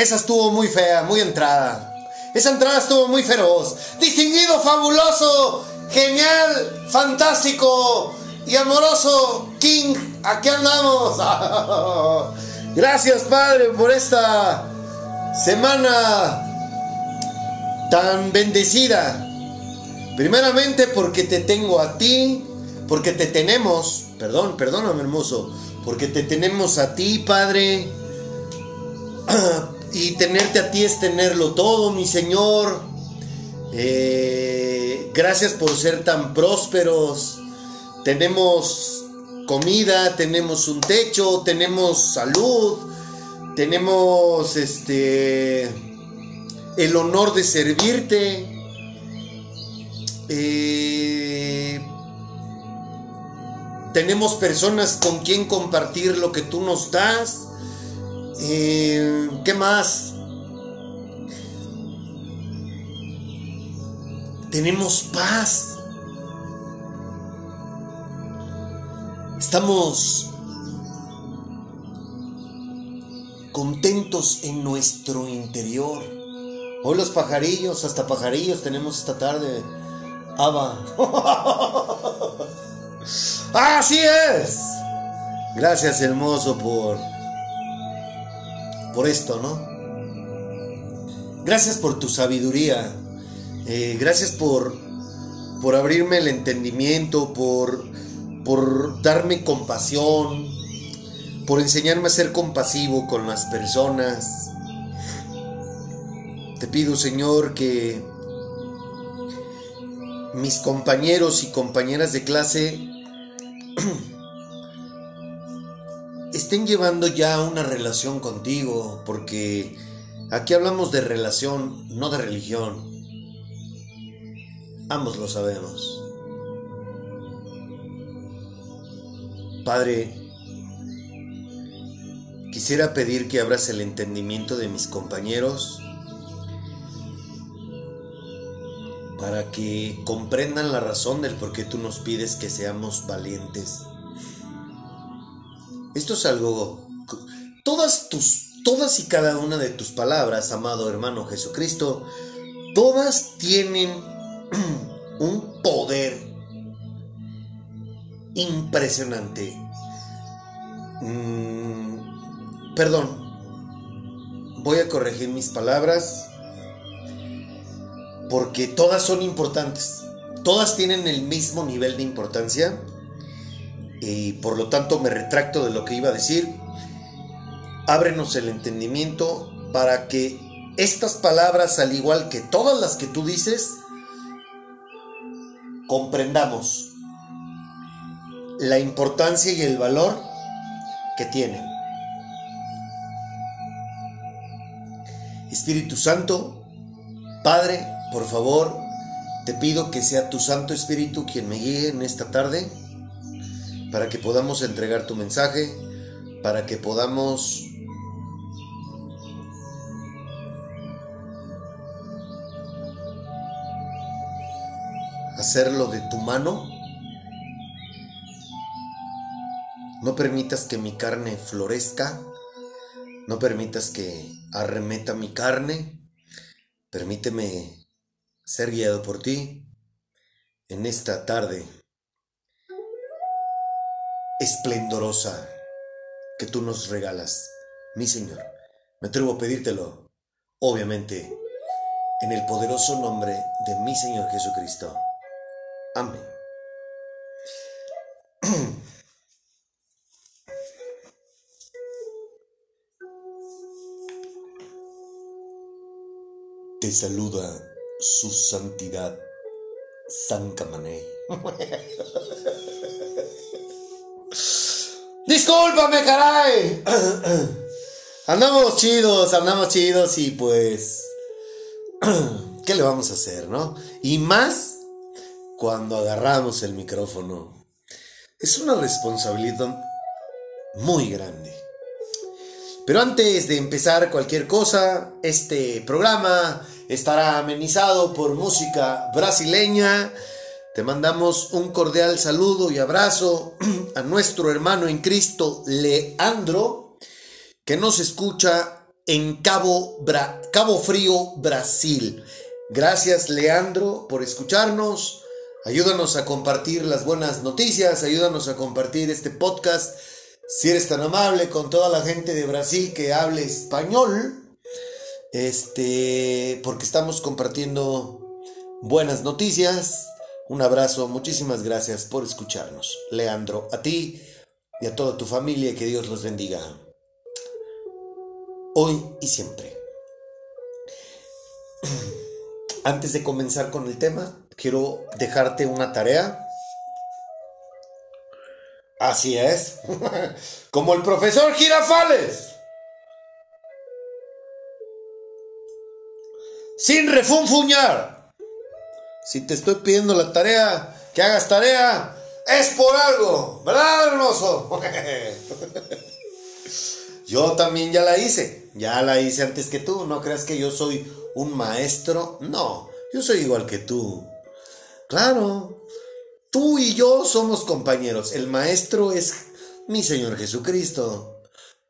Esa estuvo muy fea, muy entrada. Esa entrada estuvo muy feroz. Distinguido, fabuloso, genial, fantástico y amoroso King. Aquí andamos. Gracias, Padre, por esta semana tan bendecida. Primeramente porque te tengo a ti, porque te tenemos, perdón, perdóname hermoso, porque te tenemos a ti, Padre. Y tenerte a ti es tenerlo todo, mi Señor. Eh, gracias por ser tan prósperos. Tenemos comida, tenemos un techo, tenemos salud, tenemos este el honor de servirte. Eh, tenemos personas con quien compartir lo que tú nos das. Eh, ¿Qué más? Tenemos paz. Estamos contentos en nuestro interior. Hoy los pajarillos, hasta pajarillos tenemos esta tarde. Ava. Así es. Gracias hermoso por por esto, ¿no? Gracias por tu sabiduría. Eh, gracias por, por abrirme el entendimiento, por, por darme compasión, por enseñarme a ser compasivo con las personas. Te pido, Señor, que mis compañeros y compañeras de clase estén llevando ya una relación contigo, porque aquí hablamos de relación, no de religión. Ambos lo sabemos. Padre, quisiera pedir que abras el entendimiento de mis compañeros para que comprendan la razón del por qué tú nos pides que seamos valientes esto es algo... Todas tus, todas y cada una de tus palabras, amado hermano Jesucristo, todas tienen un poder impresionante. Mm, perdón, voy a corregir mis palabras porque todas son importantes. Todas tienen el mismo nivel de importancia y por lo tanto me retracto de lo que iba a decir. Ábrenos el entendimiento para que estas palabras, al igual que todas las que tú dices, comprendamos la importancia y el valor que tienen. Espíritu Santo, Padre, por favor, te pido que sea tu Santo Espíritu quien me guíe en esta tarde para que podamos entregar tu mensaje, para que podamos hacerlo de tu mano. No permitas que mi carne florezca, no permitas que arremeta mi carne, permíteme ser guiado por ti en esta tarde esplendorosa que tú nos regalas, mi Señor. Me atrevo a pedírtelo, obviamente, en el poderoso nombre de mi Señor Jesucristo. Amén. Te saluda su santidad, San Camané. Discúlpame, caray. Andamos chidos, andamos chidos y pues... ¿Qué le vamos a hacer, no? Y más cuando agarramos el micrófono. Es una responsabilidad muy grande. Pero antes de empezar cualquier cosa, este programa estará amenizado por música brasileña. Te mandamos un cordial saludo y abrazo a nuestro hermano en Cristo, Leandro, que nos escucha en Cabo, Cabo Frío, Brasil. Gracias, Leandro, por escucharnos. Ayúdanos a compartir las buenas noticias, ayúdanos a compartir este podcast si eres tan amable con toda la gente de Brasil que hable español, este, porque estamos compartiendo buenas noticias. Un abrazo, muchísimas gracias por escucharnos. Leandro, a ti y a toda tu familia, que Dios los bendiga. Hoy y siempre. Antes de comenzar con el tema, quiero dejarte una tarea Así es. Como el profesor Girafales. Sin refunfuñar. Si te estoy pidiendo la tarea, que hagas tarea, es por algo, ¿verdad, hermoso? yo también ya la hice. Ya la hice antes que tú. No creas que yo soy un maestro. No, yo soy igual que tú. Claro, Tú y yo somos compañeros. El maestro es mi Señor Jesucristo.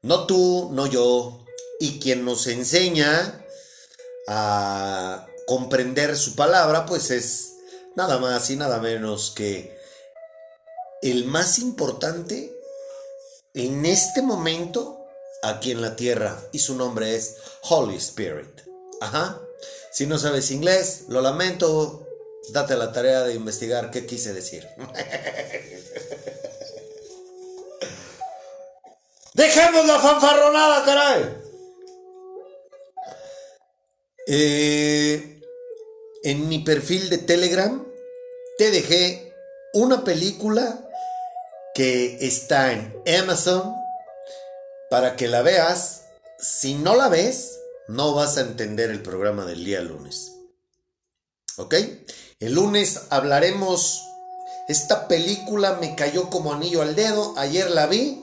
No tú, no yo. Y quien nos enseña a comprender su palabra, pues es nada más y nada menos que el más importante en este momento aquí en la tierra. Y su nombre es Holy Spirit. Ajá. Si no sabes inglés, lo lamento, date la tarea de investigar qué quise decir. Dejemos la fanfarronada, caray. Eh, en mi perfil de Telegram te dejé una película que está en Amazon para que la veas. Si no la ves, no vas a entender el programa del día lunes. ¿Ok? El lunes hablaremos. Esta película me cayó como anillo al dedo. Ayer la vi.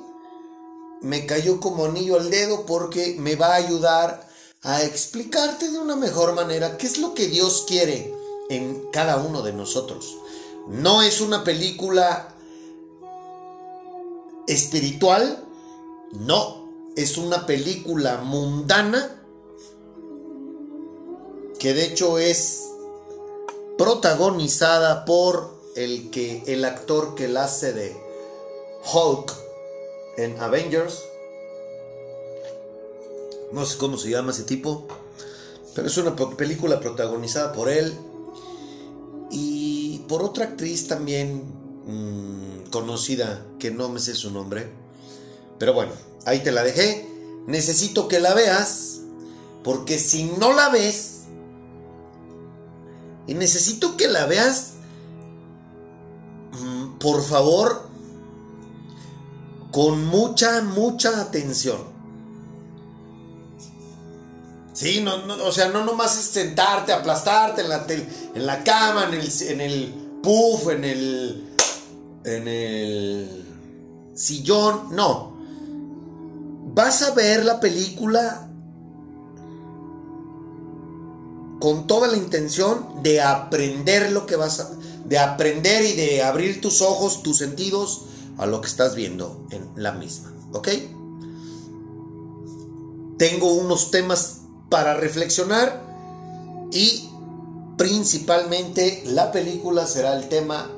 Me cayó como anillo al dedo porque me va a ayudar a explicarte de una mejor manera qué es lo que Dios quiere en cada uno de nosotros. No es una película espiritual, no, es una película mundana que de hecho es protagonizada por el, que, el actor que la hace de Hulk en Avengers. No sé cómo se llama ese tipo, pero es una película protagonizada por él y por otra actriz también mm, conocida, que no me sé su nombre. Pero bueno, ahí te la dejé. Necesito que la veas, porque si no la ves, y necesito que la veas, mm, por favor, con mucha, mucha atención. Sí, no, o sea, no nomás es sentarte, aplastarte en la, en la cama, en el, en el puff, en el, en el sillón, no. Vas a ver la película con toda la intención de aprender lo que vas a, de aprender y de abrir tus ojos, tus sentidos a lo que estás viendo en la misma, ¿ok? Tengo unos temas para reflexionar y principalmente la película será el tema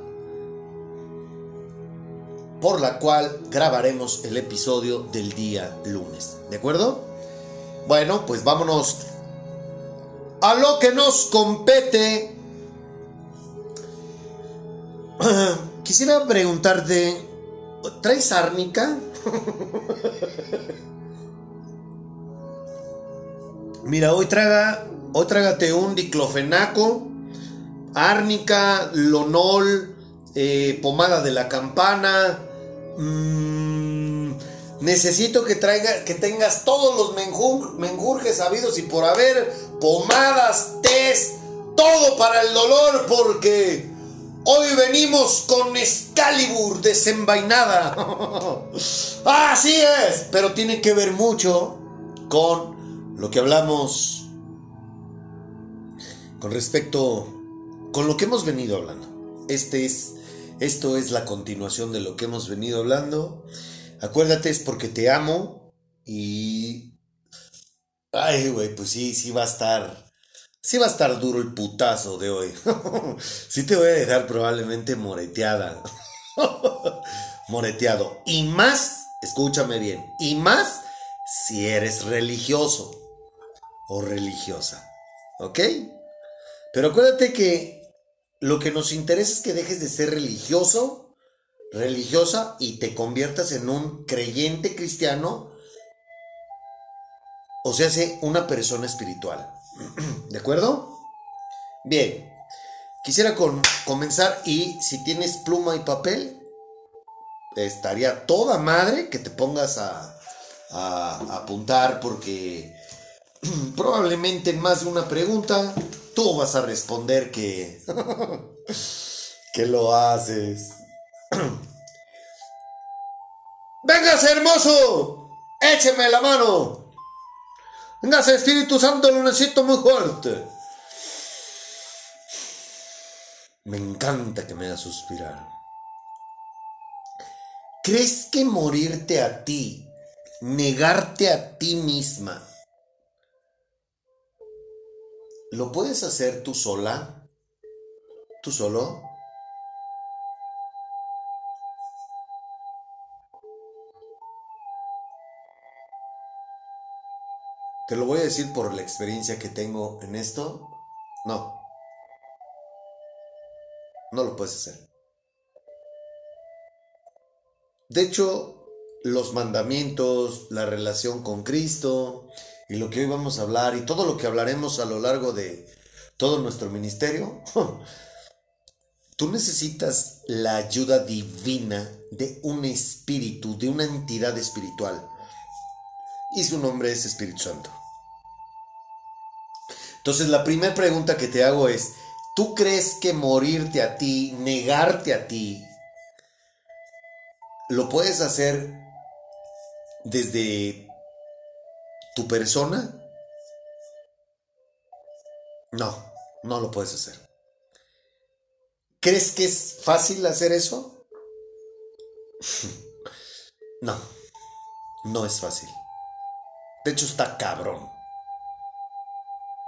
por la cual grabaremos el episodio del día lunes, ¿de acuerdo? Bueno, pues vámonos a lo que nos compete. Quisiera preguntarte, ¿traes árnica? Mira, hoy traga, hoy trágate un diclofenaco, árnica, lonol, eh, pomada de la campana, Mm, necesito que, traiga, que tengas todos los menjurjes habidos y por haber, pomadas, test, todo para el dolor, porque hoy venimos con Excalibur desenvainada. Así es, pero tiene que ver mucho con lo que hablamos con respecto con lo que hemos venido hablando. Este es esto es la continuación de lo que hemos venido hablando. Acuérdate, es porque te amo y... Ay, güey, pues sí, sí va a estar... Sí va a estar duro el putazo de hoy. sí te voy a dejar probablemente moreteada. Moreteado. Y más, escúchame bien, y más si eres religioso o religiosa. ¿Ok? Pero acuérdate que lo que nos interesa es que dejes de ser religioso, religiosa y te conviertas en un creyente cristiano, o sea, una persona espiritual. ¿De acuerdo? Bien, quisiera comenzar y si tienes pluma y papel, estaría toda madre que te pongas a, a apuntar porque probablemente en más de una pregunta tú vas a responder que, que lo haces. ¡Véngase, hermoso! ¡Écheme la mano! ¡Véngase, Espíritu Santo! Lo necesito muy fuerte. Me encanta que me haga suspirar. ¿Crees que morirte a ti, negarte a ti misma, ¿Lo puedes hacer tú sola? ¿Tú solo? Te lo voy a decir por la experiencia que tengo en esto. No. No lo puedes hacer. De hecho, los mandamientos, la relación con Cristo, y lo que hoy vamos a hablar y todo lo que hablaremos a lo largo de todo nuestro ministerio, tú necesitas la ayuda divina de un espíritu, de una entidad espiritual. Y su nombre es Espíritu Santo. Entonces la primera pregunta que te hago es, ¿tú crees que morirte a ti, negarte a ti, lo puedes hacer desde tu persona, no, no lo puedes hacer. ¿Crees que es fácil hacer eso? No, no es fácil. De hecho está cabrón.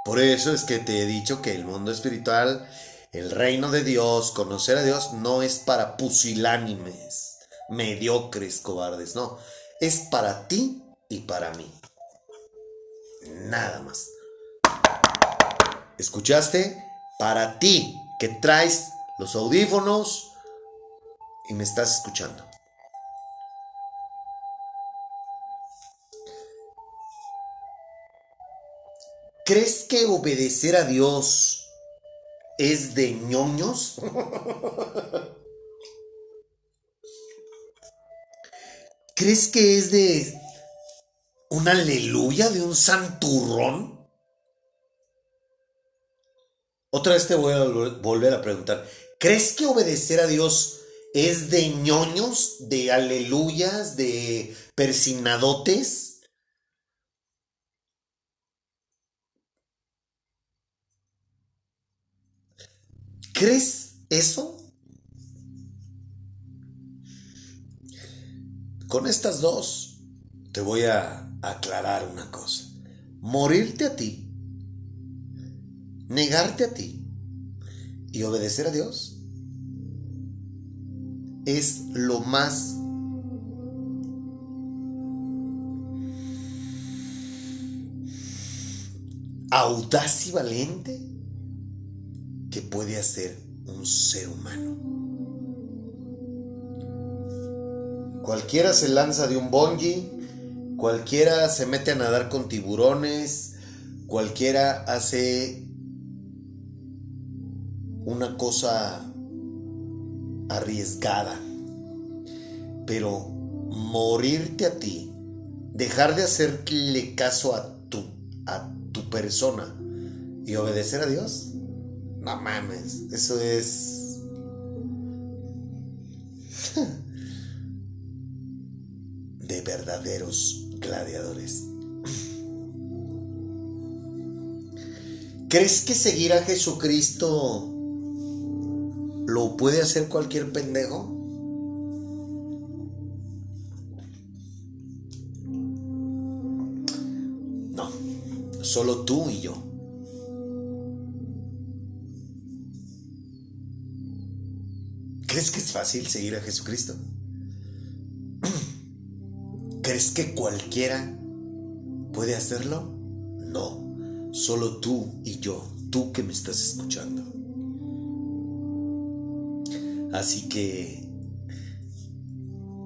Por eso es que te he dicho que el mundo espiritual, el reino de Dios, conocer a Dios, no es para pusilánimes, mediocres, cobardes, no. Es para ti y para mí. Nada más. ¿Escuchaste? Para ti que traes los audífonos y me estás escuchando. ¿Crees que obedecer a Dios es de ñoños? ¿Crees que es de un aleluya de un santurrón? Otra vez te voy a volver a preguntar, ¿crees que obedecer a Dios es de ñoños, de aleluyas, de persinadotes? ¿Crees eso? Con estas dos te voy a aclarar una cosa. Morirte a ti, negarte a ti y obedecer a Dios es lo más audaz y valiente que puede hacer un ser humano. Cualquiera se lanza de un bungee Cualquiera se mete a nadar con tiburones, cualquiera hace una cosa arriesgada. pero morirte a ti, dejar de hacerle caso a tu, a tu persona y obedecer a Dios, no mames, eso es... de verdaderos gladiadores. ¿Crees que seguir a Jesucristo lo puede hacer cualquier pendejo? No, solo tú y yo. ¿Crees que es fácil seguir a Jesucristo? ¿Crees que cualquiera puede hacerlo? No, solo tú y yo, tú que me estás escuchando. Así que,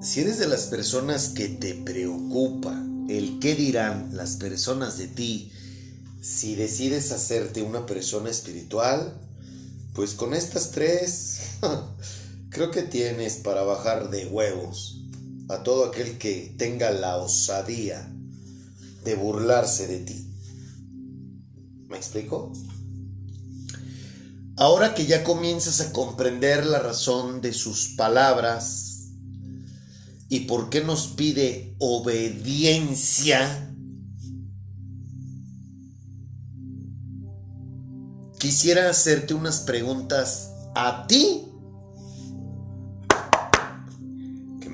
si eres de las personas que te preocupa el qué dirán las personas de ti si decides hacerte una persona espiritual, pues con estas tres creo que tienes para bajar de huevos a todo aquel que tenga la osadía de burlarse de ti. ¿Me explico? Ahora que ya comienzas a comprender la razón de sus palabras y por qué nos pide obediencia, quisiera hacerte unas preguntas a ti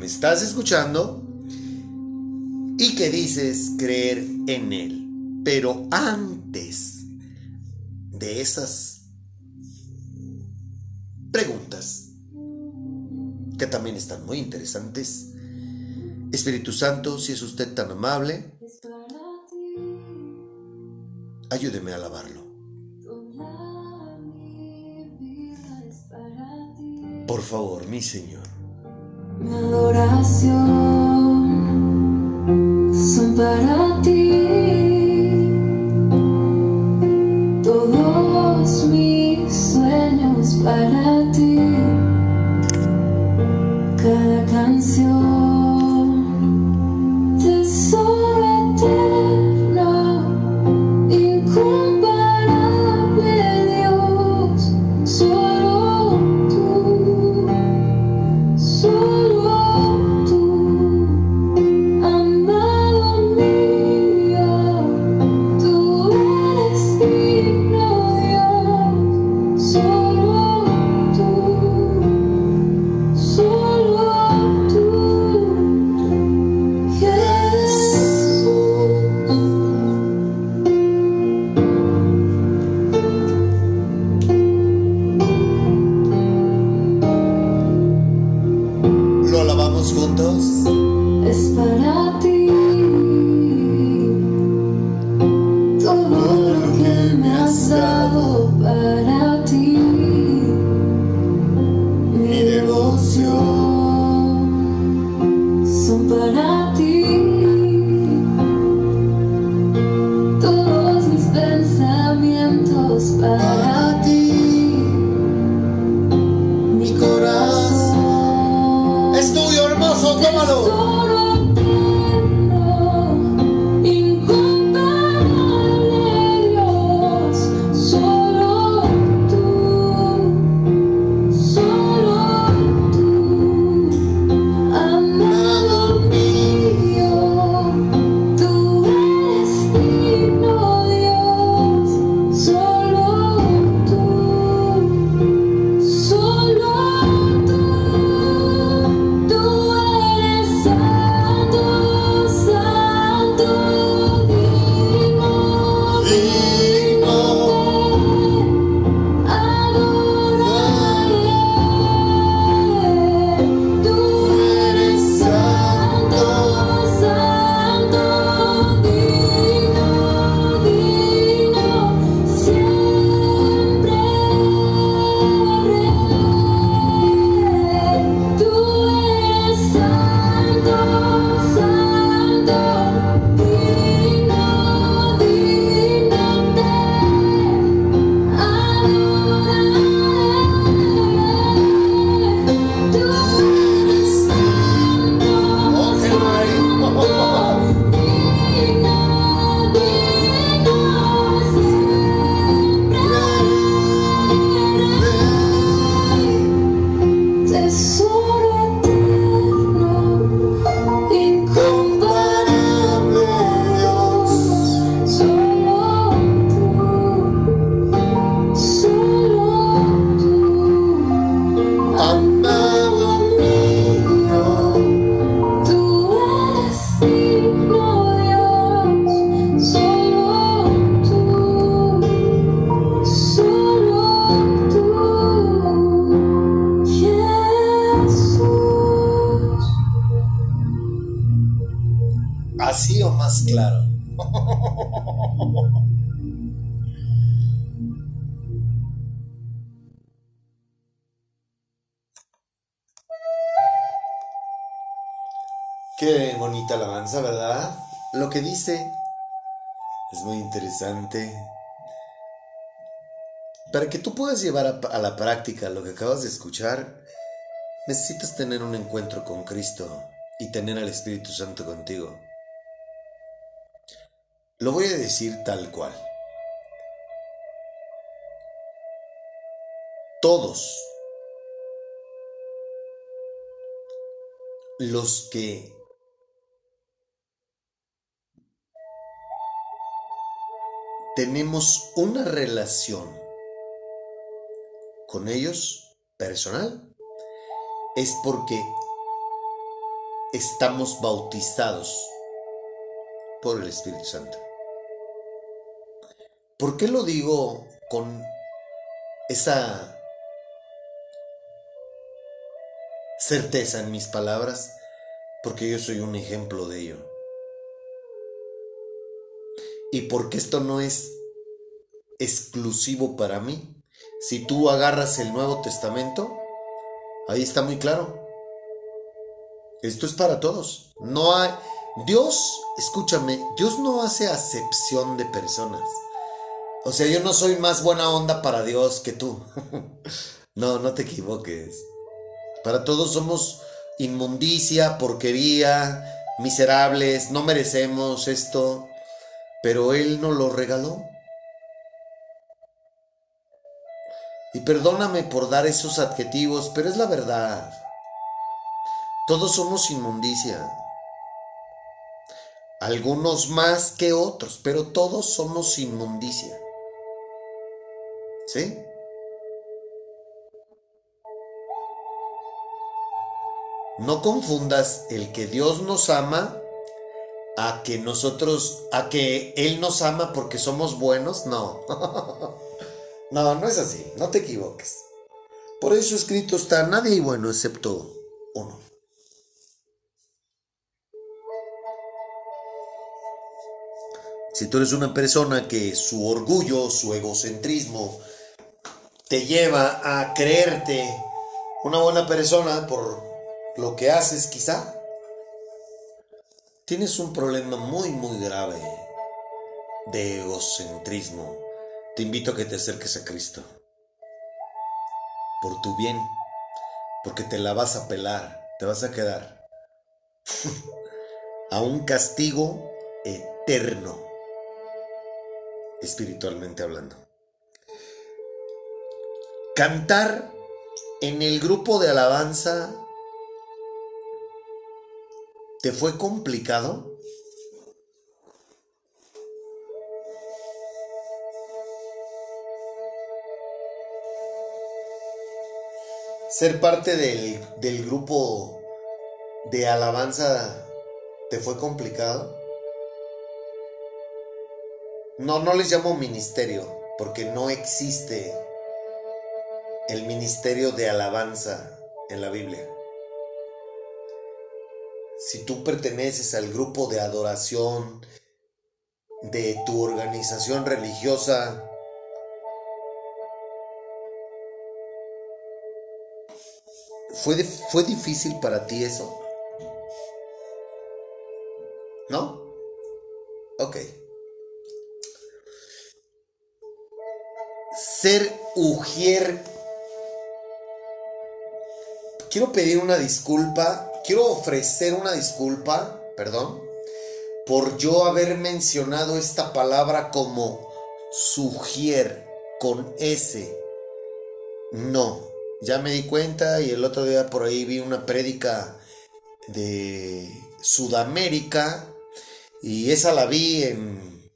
me estás escuchando y que dices creer en Él. Pero antes de esas preguntas, que también están muy interesantes, Espíritu Santo, si es usted tan amable, ayúdeme a alabarlo. Por favor, mi Señor. Mi adoración son para ti. but I llevar a, a, la práctica lo que acabas de escuchar, necesitas tener un encuentro con Cristo y tener al Espíritu Santo contigo. Lo voy a decir tal cual. Todos los que tenemos una relación ellos personal es porque estamos bautizados por el Espíritu Santo. ¿Por qué lo digo con esa certeza en mis palabras? Porque yo soy un ejemplo de ello. Y porque esto no es exclusivo para mí. Si tú agarras el Nuevo Testamento, ahí está muy claro. Esto es para todos. No hay Dios, escúchame, Dios no hace acepción de personas. O sea, yo no soy más buena onda para Dios que tú. no, no te equivoques. Para todos somos inmundicia, porquería, miserables, no merecemos esto pero Él nos lo regaló. Y perdóname por dar esos adjetivos, pero es la verdad. Todos somos inmundicia. Algunos más que otros, pero todos somos inmundicia. ¿Sí? No confundas el que Dios nos ama a que nosotros, a que Él nos ama porque somos buenos, no. no, no es así, no te equivoques. Por eso escrito está, nadie bueno excepto uno. Si tú eres una persona que su orgullo, su egocentrismo, te lleva a creerte una buena persona por lo que haces quizá, tienes un problema muy, muy grave de egocentrismo, te invito a que te acerques a Cristo. Por tu bien, porque te la vas a pelar, te vas a quedar a un castigo eterno, espiritualmente hablando. Cantar en el grupo de alabanza ¿Te fue complicado? Ser parte del, grupo de alabanza te fue complicado? No, no les llamo ministerio, porque no existe el ministerio de alabanza en la Biblia si tú perteneces al grupo de adoración de tu organización religiosa, ¿fue, ¿fue difícil para ti eso? ¿No? Ok. Ser Ujier. Quiero pedir una disculpa quiero ofrecer una disculpa, perdón, por yo haber mencionado esta palabra como sugier con S. No, ya me di cuenta y el otro día por ahí vi una prédica de Sudamérica y esa la vi en,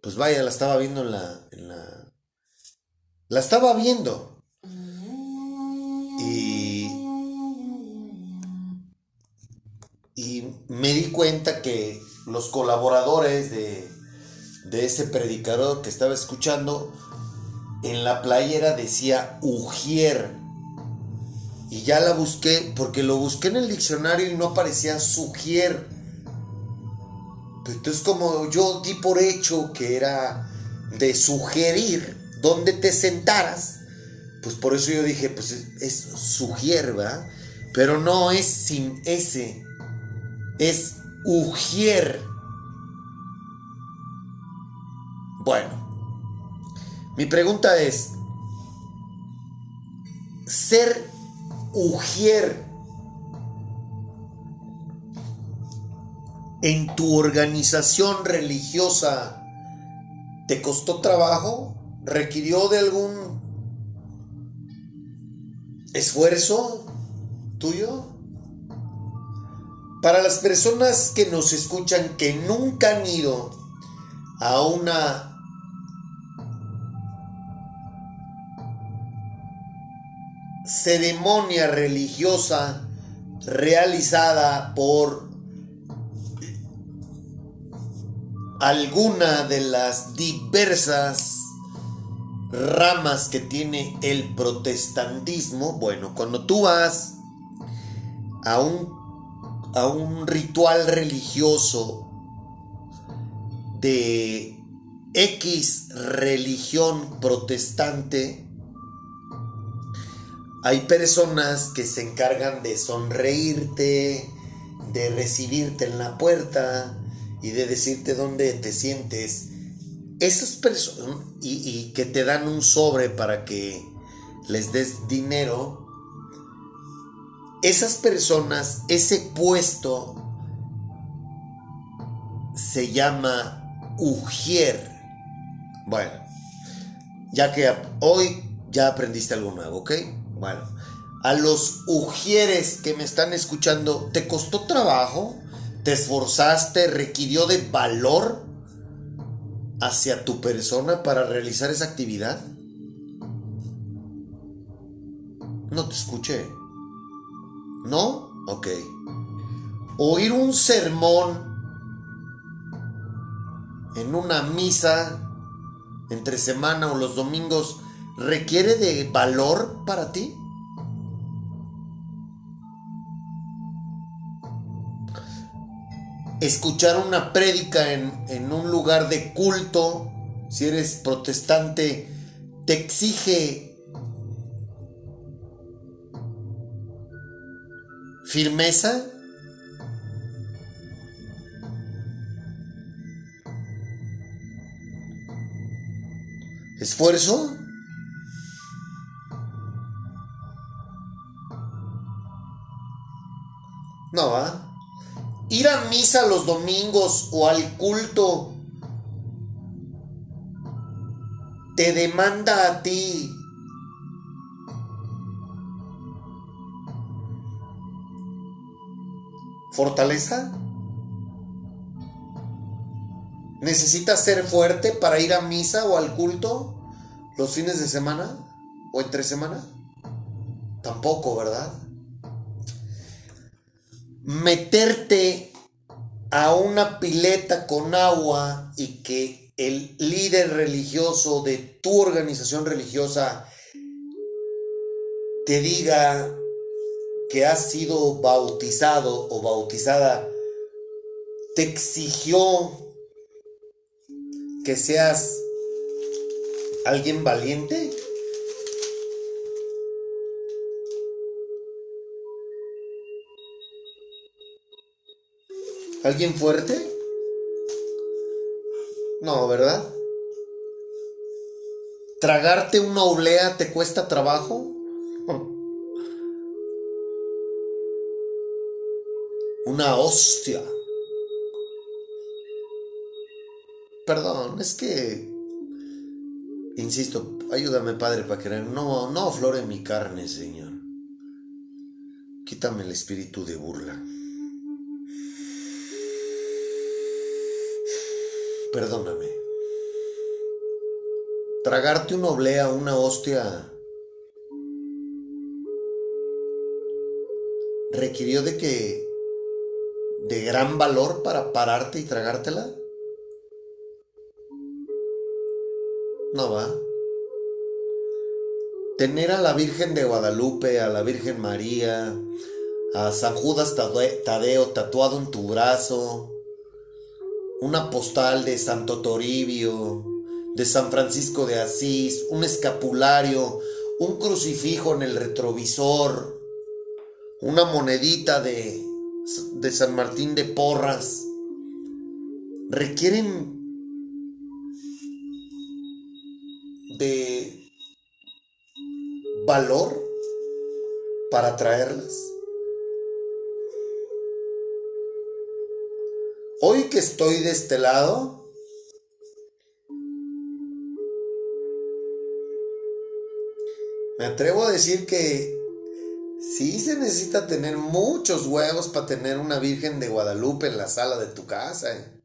pues vaya, la estaba viendo en la, la, la estaba viendo. Y y me di cuenta que los colaboradores de, ese predicador que estaba escuchando, en la playera decía Ujier. Y ya la busqué, porque lo busqué en el diccionario y no aparecía Sugier. Entonces como yo di por hecho que era de sugerir dónde te sentaras, pues por eso yo dije, pues es, es sugierva, pero no es sin ese, es ujier. Bueno, mi pregunta es, ser ujier en tu organización religiosa te costó trabajo? ¿Requirió de algún esfuerzo tuyo? Para las personas que nos escuchan que nunca han ido a una ceremonia religiosa realizada por alguna de las diversas ramas que tiene el protestantismo, bueno, cuando tú vas a un, a un ritual religioso de X religión protestante, hay personas que se encargan de sonreírte, de recibirte en la puerta y de decirte dónde te sientes esas personas y, que te dan un sobre para que les des dinero, esas personas, ese puesto se llama Ujier. Bueno, ya que hoy ya aprendiste algo nuevo, ¿ok? Bueno, a los Ujieres que me están escuchando, ¿te costó trabajo? ¿Te esforzaste? ¿Requirió de valor? hacia tu persona para realizar esa actividad? No te escuché. ¿No? Ok. Oír un sermón en una misa entre semana o los domingos requiere de valor para ti? escuchar una prédica en, un lugar de culto, si eres protestante, te exige firmeza. ¿Esfuerzo? No, va ir a misa los domingos o al culto te demanda a ti fortaleza? ¿Necesitas ser fuerte para ir a misa o al culto los fines de semana o entre semana? Tampoco, ¿verdad? Meterte a una pileta con agua y que el líder religioso de tu organización religiosa te diga que has sido bautizado o bautizada, te exigió que seas alguien valiente? ¿Alguien fuerte? No, ¿verdad? ¿Tragarte una oblea te cuesta trabajo? Una hostia. Perdón, es que... Insisto, ayúdame Padre para querer. No, no aflore mi carne, Señor. Quítame el espíritu de burla. Perdóname. Tragarte una oblea, una hostia, requirió de que de gran valor para pararte y tragártela? No va. Tener a la Virgen de Guadalupe, a la Virgen María, a San Judas Tadeo tatuado en tu brazo, una postal de Santo Toribio, de San Francisco de Asís, un escapulario, un crucifijo en el retrovisor, una monedita de, de San Martín de Porras, requieren de valor para traerlas. Hoy que estoy de este lado, me atrevo a decir que sí se necesita tener muchos huevos para tener una Virgen de Guadalupe en la sala de tu casa eh,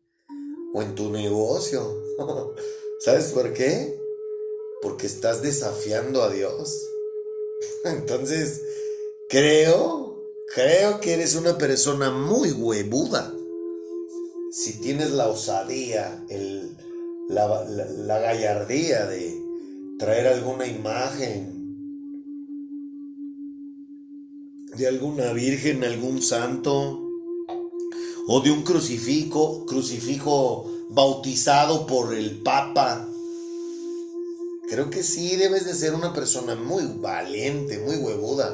o en tu negocio. ¿Sabes por qué? Porque estás desafiando a Dios. Entonces, creo, creo que eres una persona muy huevuda si tienes la osadía, el, la, la, gallardía de traer alguna imagen de alguna virgen, algún santo, o de un crucifijo, crucifijo bautizado por el Papa. Creo que sí debes de ser una persona muy valiente, muy huevuda.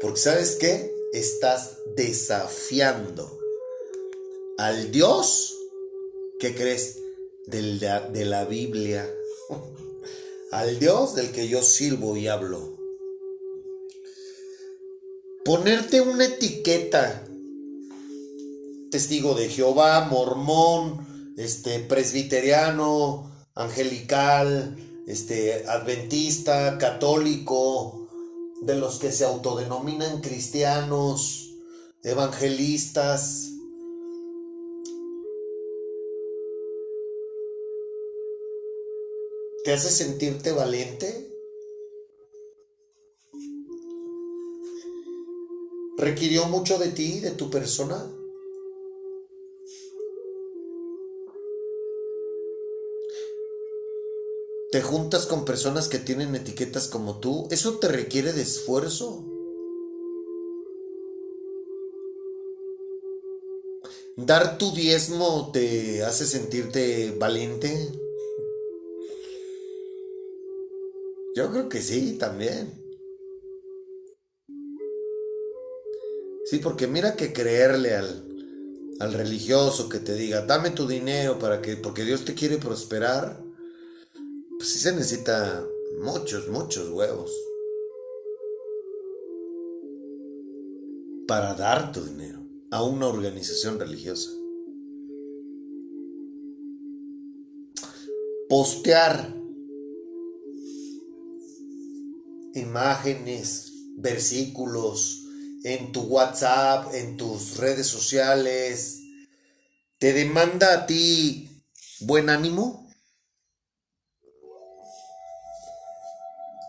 Porque sabes qué? Estás desafiando al Dios que crees de la Biblia, al Dios del que yo sirvo y hablo. Ponerte una etiqueta, testigo de Jehová, mormón, este, presbiteriano, angelical, este, adventista, católico, de los que se autodenominan cristianos, evangelistas, ¿Te hace sentirte valiente? ¿Requirió mucho de ti, de tu persona? ¿Te juntas con personas que tienen etiquetas como tú? ¿Eso te requiere de esfuerzo? ¿Dar tu diezmo te hace sentirte valiente? Yo creo que sí, también. Sí, porque mira que creerle al, al religioso que te diga, dame tu dinero para que, porque Dios te quiere prosperar, pues sí se necesita muchos, muchos huevos para dar tu dinero a una organización religiosa. Postear imágenes, versículos en tu WhatsApp, en tus redes sociales, te demanda a ti buen ánimo,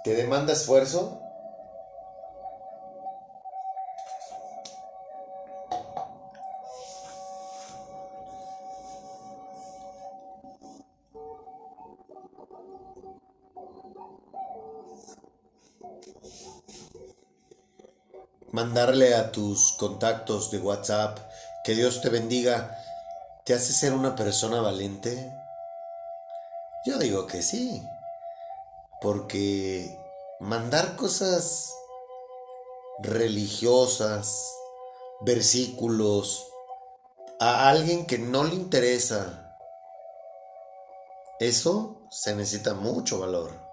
te demanda esfuerzo. Mandarle a tus contactos de WhatsApp, que Dios te bendiga, ¿te hace ser una persona valiente? Yo digo que sí, porque mandar cosas religiosas, versículos, a alguien que no le interesa, eso se necesita mucho valor.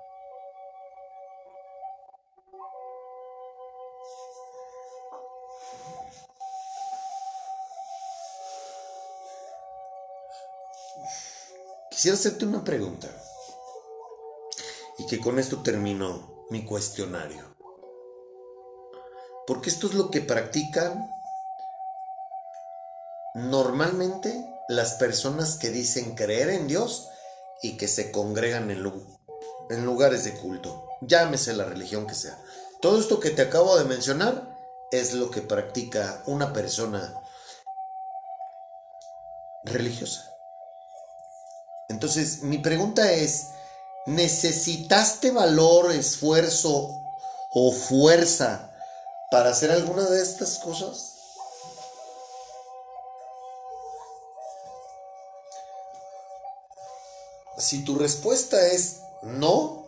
Quisiera hacerte una pregunta. Y que con esto termino mi cuestionario. Porque esto es lo que practican normalmente las personas que dicen creer en Dios y que se congregan en, en lugares de culto. Llámese la religión que sea. Todo esto que te acabo de mencionar es lo que practica una persona religiosa. Entonces, mi pregunta es, ¿necesitaste valor, esfuerzo o fuerza para hacer alguna de estas cosas? Si tu respuesta es no,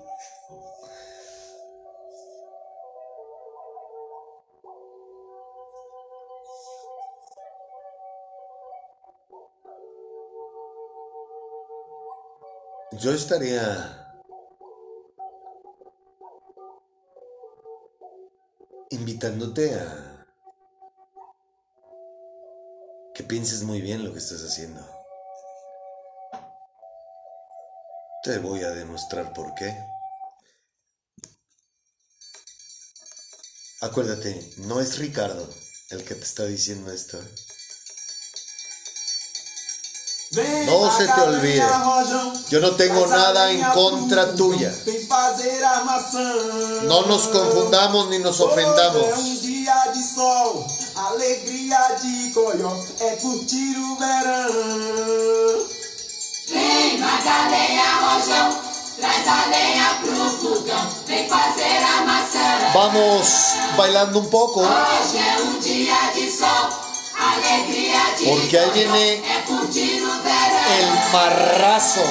yo estaría invitándote a que pienses muy bien lo que estás haciendo. Te voy a demostrar por qué. Acuérdate, no es Ricardo el que te está diciendo esto. No se te olvide, yo no tengo nada en contra tuya. No nos confundamos ni nos ofendamos. um dia de sol, alegria de coió, é curtir o verão. Vem, Magalhães Rojão, traz a lenha pro fogão, vem fazer a maçã. Vamos bailando un poco, Hoje é um dia de sol, alegria de porque coió, viene é curtir o verão. El marrazo.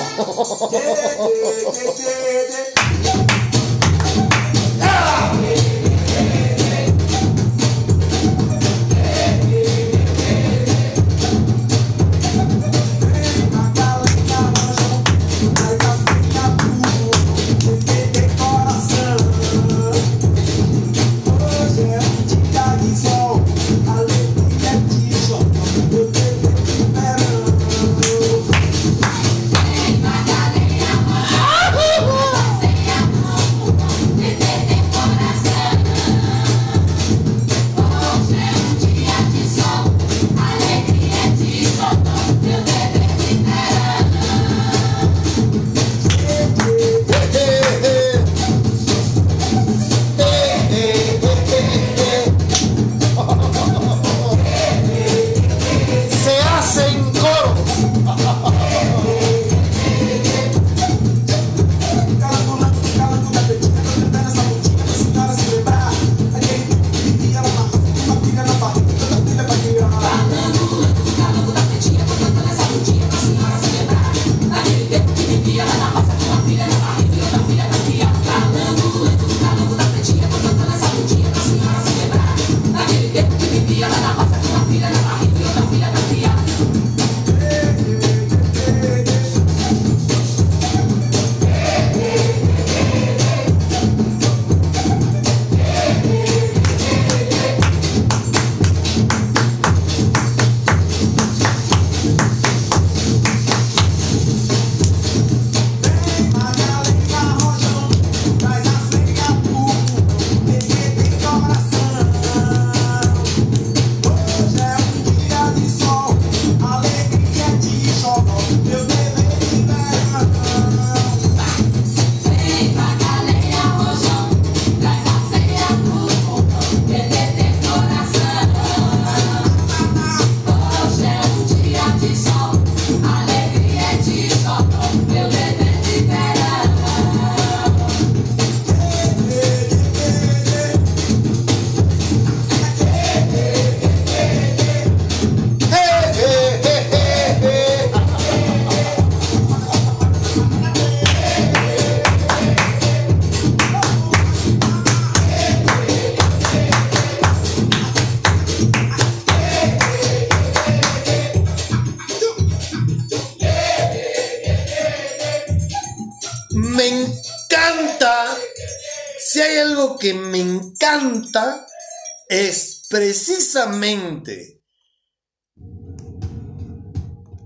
Es precisamente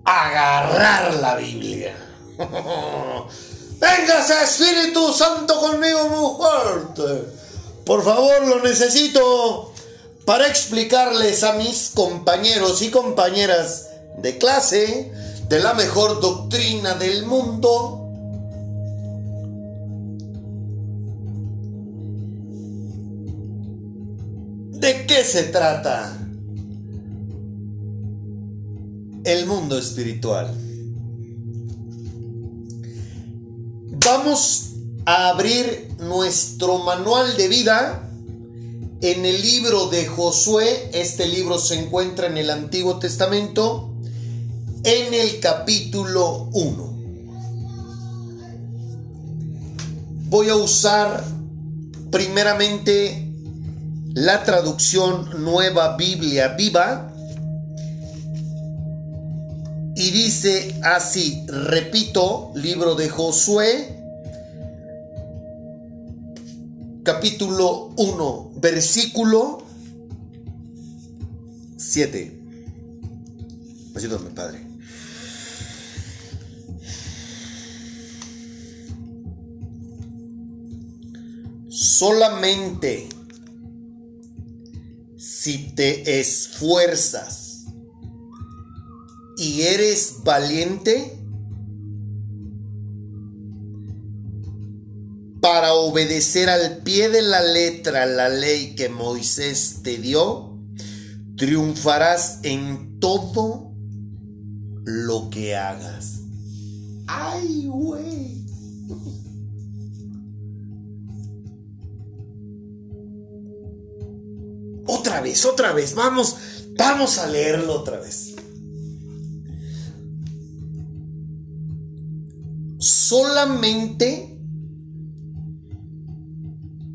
agarrar la Biblia. Véngase Espíritu Santo conmigo muy. Por favor, lo necesito para explicarles a mis compañeros y compañeras de clase de la mejor doctrina del mundo. Se trata el mundo espiritual? Vamos a abrir nuestro manual de vida en el libro de Josué. Este libro se encuentra en el Antiguo Testamento, en el capítulo 1. voy a usar primeramente la traducción Nueva Biblia Viva. Y dice así, repito, libro de Josué, capítulo 1, versículo 7. Ayúdame, Padre. Solamente si te esfuerzas y eres valiente para obedecer al pie de la letra la ley que Moisés te dio, triunfarás en todo lo que hagas. Ay, güey. Otra vez, otra vez, vamos, vamos a leerlo otra vez. Solamente,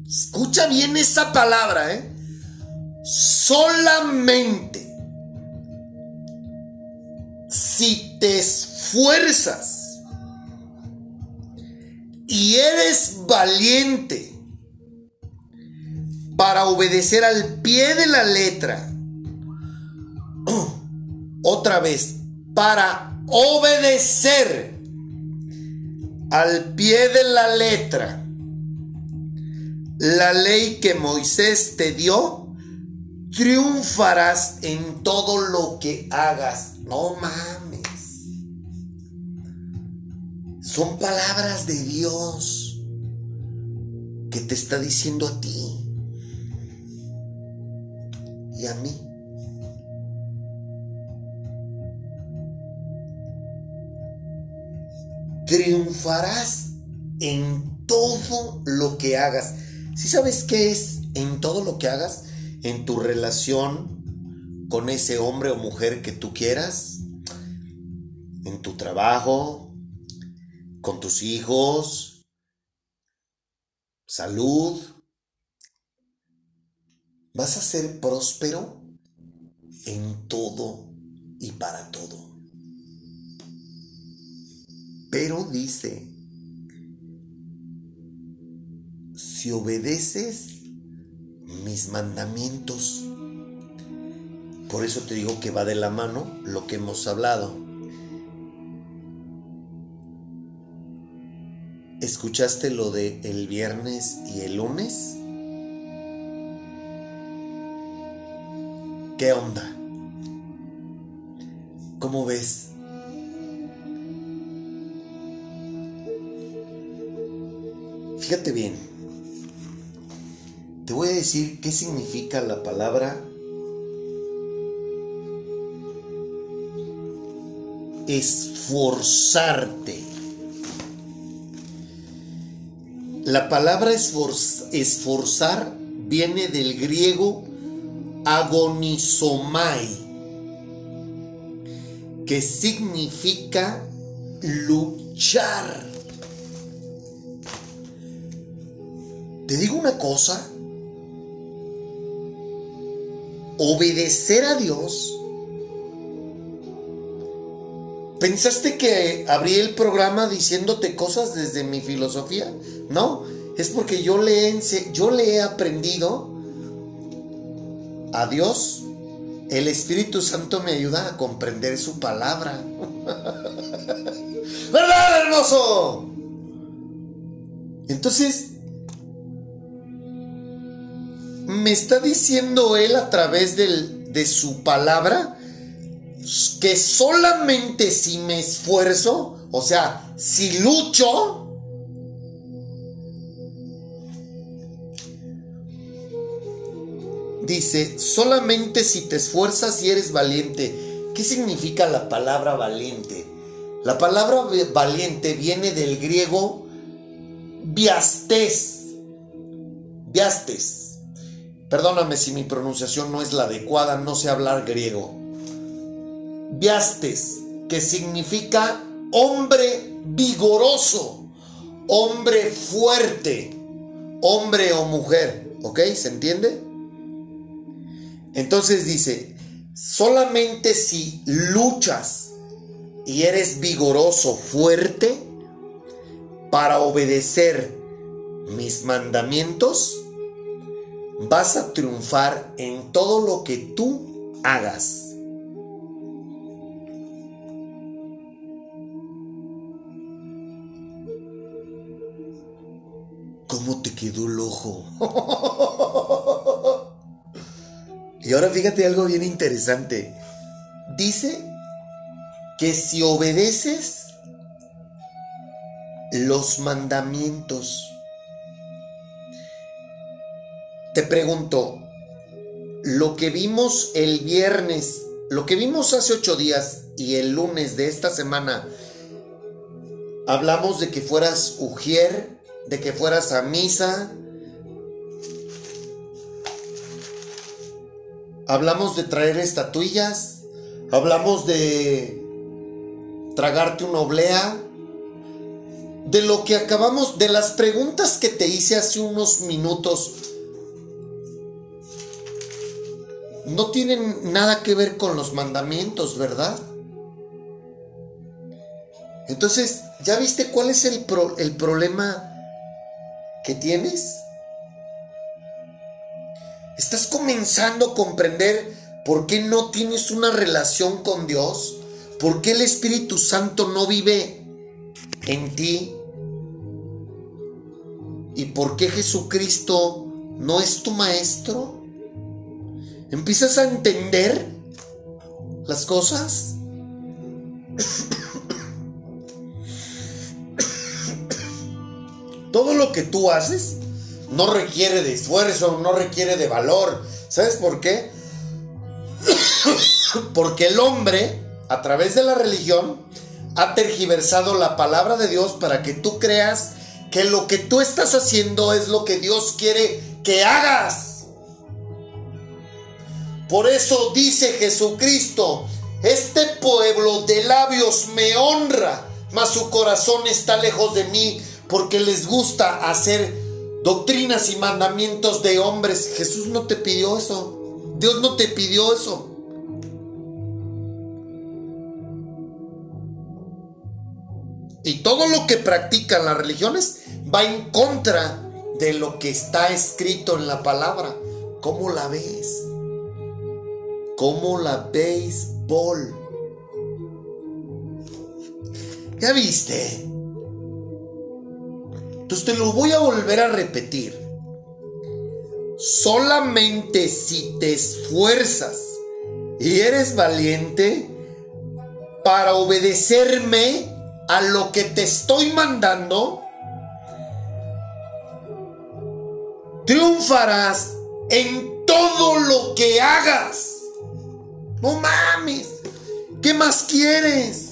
escucha bien esa palabra, ¿eh? Solamente, si te esfuerzas y eres valiente, para obedecer al pie de la letra. Otra vez, para obedecer al pie de la letra la ley que Moisés te dio, triunfarás en todo lo que hagas. No mames. Son palabras de Dios que te está diciendo a ti y a mí. Triunfarás en todo lo que hagas. Si sabes qué es en todo lo que hagas? En tu relación con ese hombre o mujer que tú quieras, en tu trabajo, con tus hijos, salud, vas a ser próspero en todo y para todo. Pero dice, si obedeces mis mandamientos, por eso te digo que va de la mano lo que hemos hablado. ¿Escuchaste lo de el viernes y el lunes? ¿Qué onda? ¿Cómo ves? Fíjate bien. Te voy a decir qué significa la palabra esforzarte. La palabra esforz- esforzar viene del griego agonizomai, que significa luchar. Te digo una cosa, obedecer a Dios. ¿Pensaste que abrí el programa diciéndote cosas desde mi filosofía? No, es porque yo le he, yo le he aprendido a Dios. El Espíritu Santo me ayuda a comprender su palabra. ¿Verdad, hermoso? Entonces, me está diciendo Él a través de su palabra que solamente si me esfuerzo, o sea, si lucho, dice, solamente si te esfuerzas y eres valiente. ¿Qué significa la palabra valiente? La palabra valiente viene del griego viastes. Viastes. Perdóname si mi pronunciación no es la adecuada, no sé hablar griego. Viastes, que significa hombre vigoroso, hombre fuerte, hombre o mujer, ¿ok? ¿Se entiende? Entonces dice, solamente si luchas y eres vigoroso, fuerte, para obedecer mis mandamientos, vas a triunfar en todo lo que tú hagas. ¿Cómo te quedó el ojo? y ahora fíjate algo bien interesante. Dice que si obedeces los mandamientos, te pregunto, lo que vimos el viernes, lo que vimos hace ocho días y el lunes de esta semana, hablamos de que fueras ujier, de que fueras a misa, hablamos de traer estatuillas, hablamos de tragarte una oblea, de lo que acabamos, de las preguntas que te hice hace unos minutos, no tienen nada que ver con los mandamientos, ¿verdad? Entonces, ¿ya viste cuál es el, pro- el problema que tienes? ¿Estás comenzando a comprender por qué no tienes una relación con Dios? ¿Por qué el Espíritu Santo no vive en ti? ¿Y por qué Jesucristo no es tu maestro? ¿Empiezas a entender las cosas? Todo lo que tú haces no requiere de esfuerzo, no requiere de valor. ¿Sabes por qué? Porque el hombre, a través de la religión, ha tergiversado la palabra de Dios para que tú creas que lo que tú estás haciendo es lo que Dios quiere que hagas. Por eso dice Jesucristo, este pueblo de labios me honra, mas su corazón está lejos de mí porque les gusta hacer doctrinas y mandamientos de hombres. Jesús no te pidió eso. Dios no te pidió eso. Y todo lo que practican las religiones va en contra de lo que está escrito en la palabra. ¿Cómo la ves? ¿Cómo la béisbol? ¿Ya viste? Entonces te lo voy a volver a repetir. Solamente si te esfuerzas y eres valiente para obedecerme a lo que te estoy mandando, triunfarás en todo lo que hagas. No mames. ¿Qué más quieres?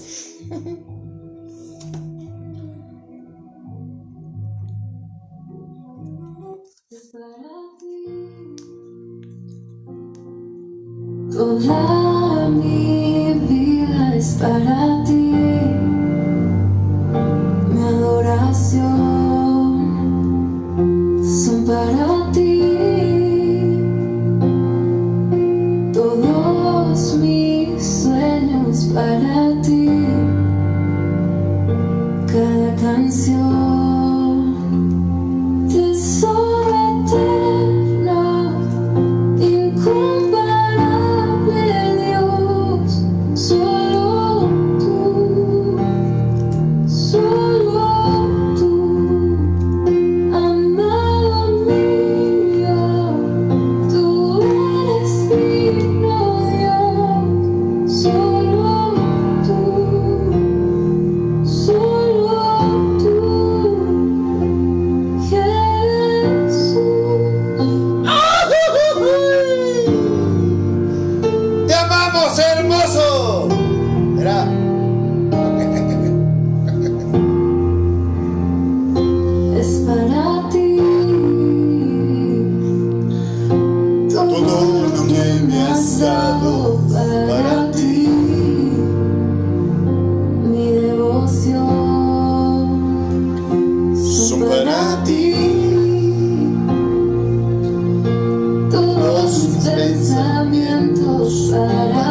Toda mi vida es para ti. Mi adoración para ti. Todos tus pensamientos para ti.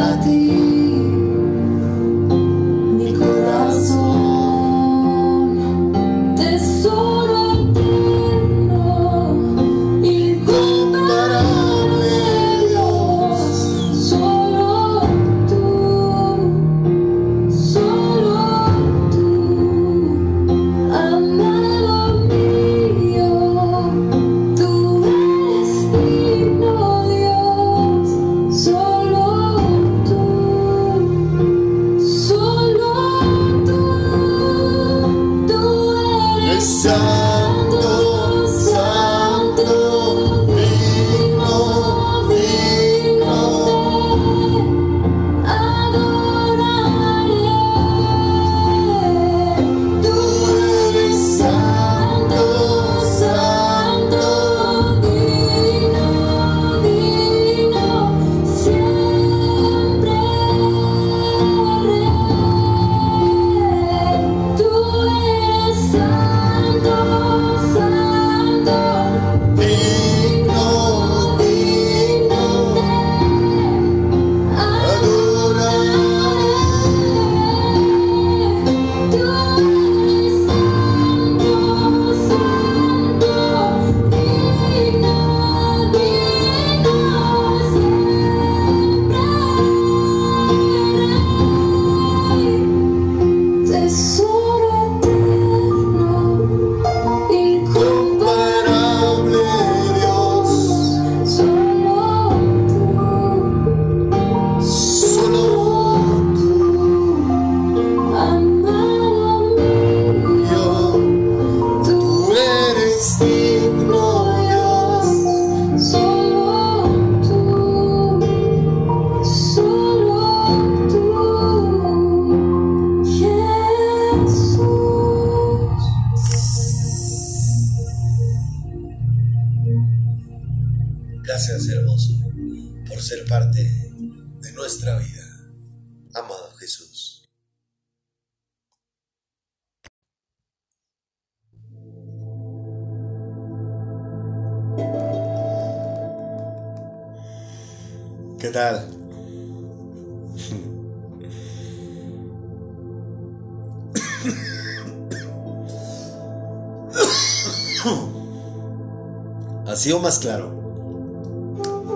Más claro.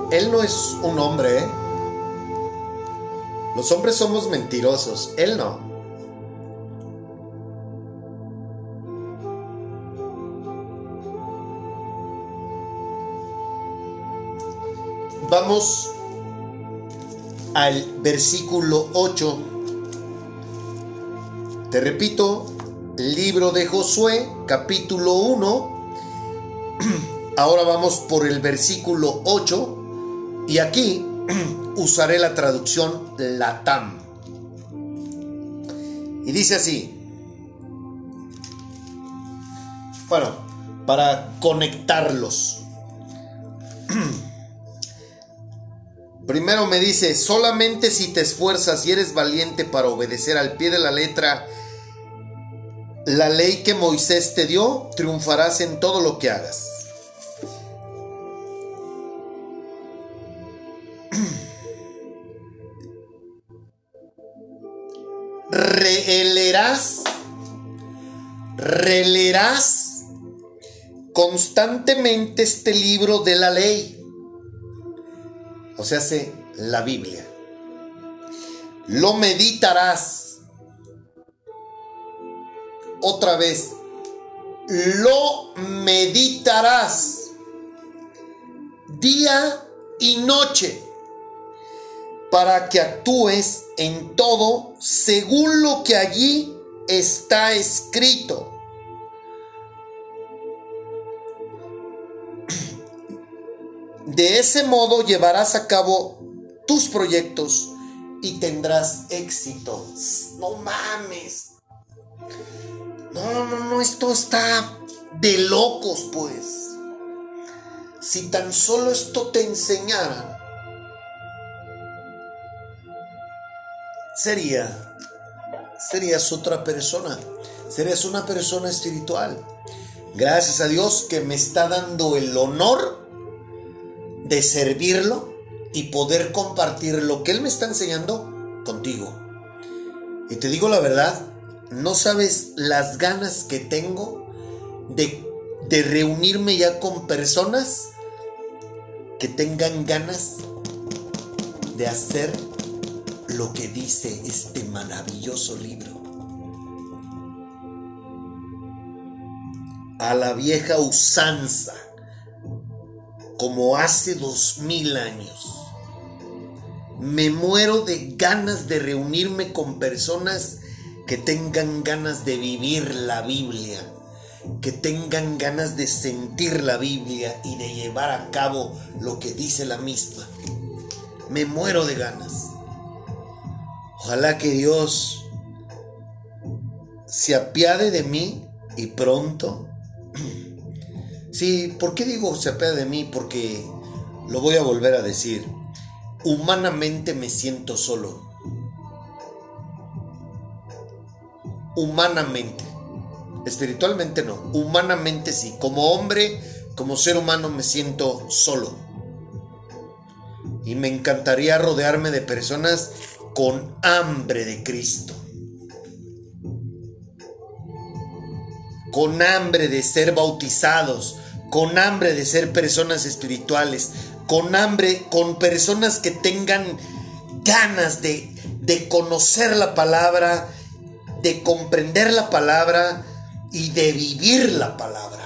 Él no es un hombre, ¿eh? Los hombres somos mentirosos, él no. Vamos al versículo 8. Te repito, libro de Josué, capítulo 1. Ahora vamos por el versículo 8 y aquí usaré la traducción Latam. Y dice así. Bueno, para conectarlos. Primero me dice, solamente si te esfuerzas y eres valiente para obedecer al pie de la letra la ley que Moisés te dio, triunfarás en todo lo que hagas. Constantemente este libro de la ley. O sea, se la Biblia. Lo meditarás. Otra vez. Lo meditarás. Día y noche. Para que actúes en todo según lo que allí está escrito. De ese modo llevarás a cabo tus proyectos y tendrás éxito. No mames. No, no, no, esto está de locos, pues. Si tan solo esto te enseñaran, sería, serías otra persona. Serías una persona espiritual. Gracias a Dios que me está dando el honor de servirlo y poder compartir lo que Él me está enseñando contigo. Y te digo la verdad, no sabes las ganas que tengo de, de reunirme ya con personas que tengan ganas de hacer lo que dice este maravilloso libro. A la vieja usanza, como hace dos mil años. Me muero de ganas de reunirme con personas que tengan ganas de vivir la Biblia, que tengan ganas de sentir la Biblia y de llevar a cabo lo que dice la misma. Me muero de ganas. Ojalá que Dios se apiade de mí y pronto. Sí, ¿por qué digo se apiade de mí? Porque lo voy a volver a decir. Humanamente me siento solo. Humanamente. Espiritualmente no. Humanamente sí. Como hombre, como ser humano me siento solo. Y me encantaría rodearme de personas con hambre de Cristo. Con hambre de ser bautizados. Con hambre de ser personas espirituales. Con hambre, con personas que tengan ganas de, de conocer la palabra, de comprender la palabra y de vivir la palabra.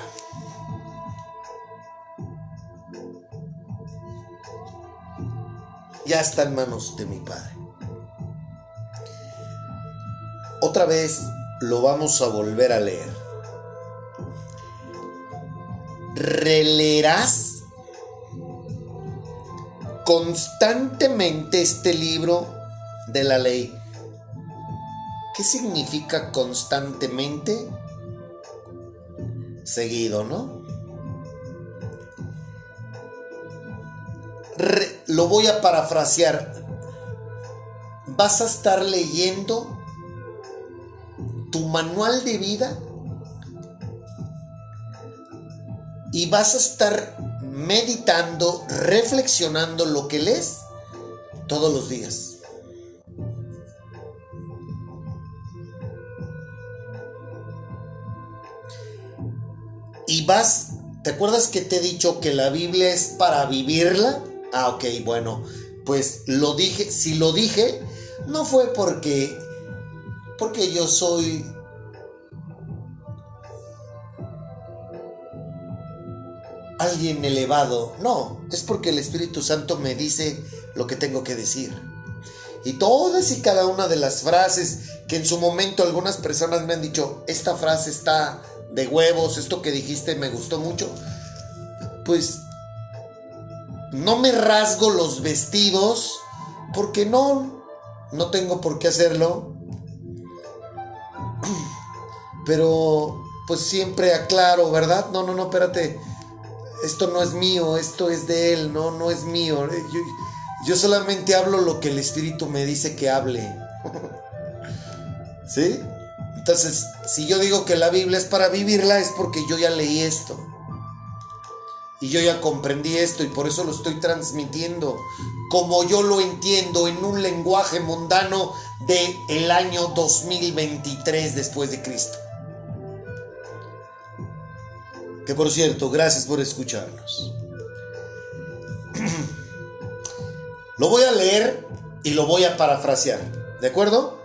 Ya está en manos de mi Padre. Otra vez lo vamos a volver a leer. Releerás constantemente este libro de la ley. ¿Qué significa constantemente? Seguido, ¿no? Lo voy a parafrasear. Vas a estar leyendo tu manual de vida y vas a estar meditando, reflexionando lo que lees todos los días. Y vas, ¿te acuerdas que te he dicho que la Biblia es para vivirla? Ah, ok, bueno, pues lo dije, si lo dije, no fue porque, porque yo soy alguien elevado. No, es porque el Espíritu Santo me dice lo que tengo que decir. Y todas y cada una de las frases que en su momento algunas personas me han dicho, esta frase está de huevos, esto que dijiste me gustó mucho, pues no me rasgo los vestidos porque no, no tengo por qué hacerlo. Pero pues siempre aclaro, ¿verdad? No, no, no, espérate esto no es mío, esto es de él, no, no es mío. Eh, Yo, yo solamente hablo lo que el Espíritu me dice que hable. ¿Sí? Entonces, si yo digo que la Biblia es para vivirla, es porque yo ya leí esto. Y yo ya comprendí esto y por eso lo estoy transmitiendo como yo lo entiendo en un lenguaje mundano de el año 2023 después de Cristo. Que por cierto, gracias por escucharnos. Lo voy a leer y lo voy a parafrasear, ¿de acuerdo?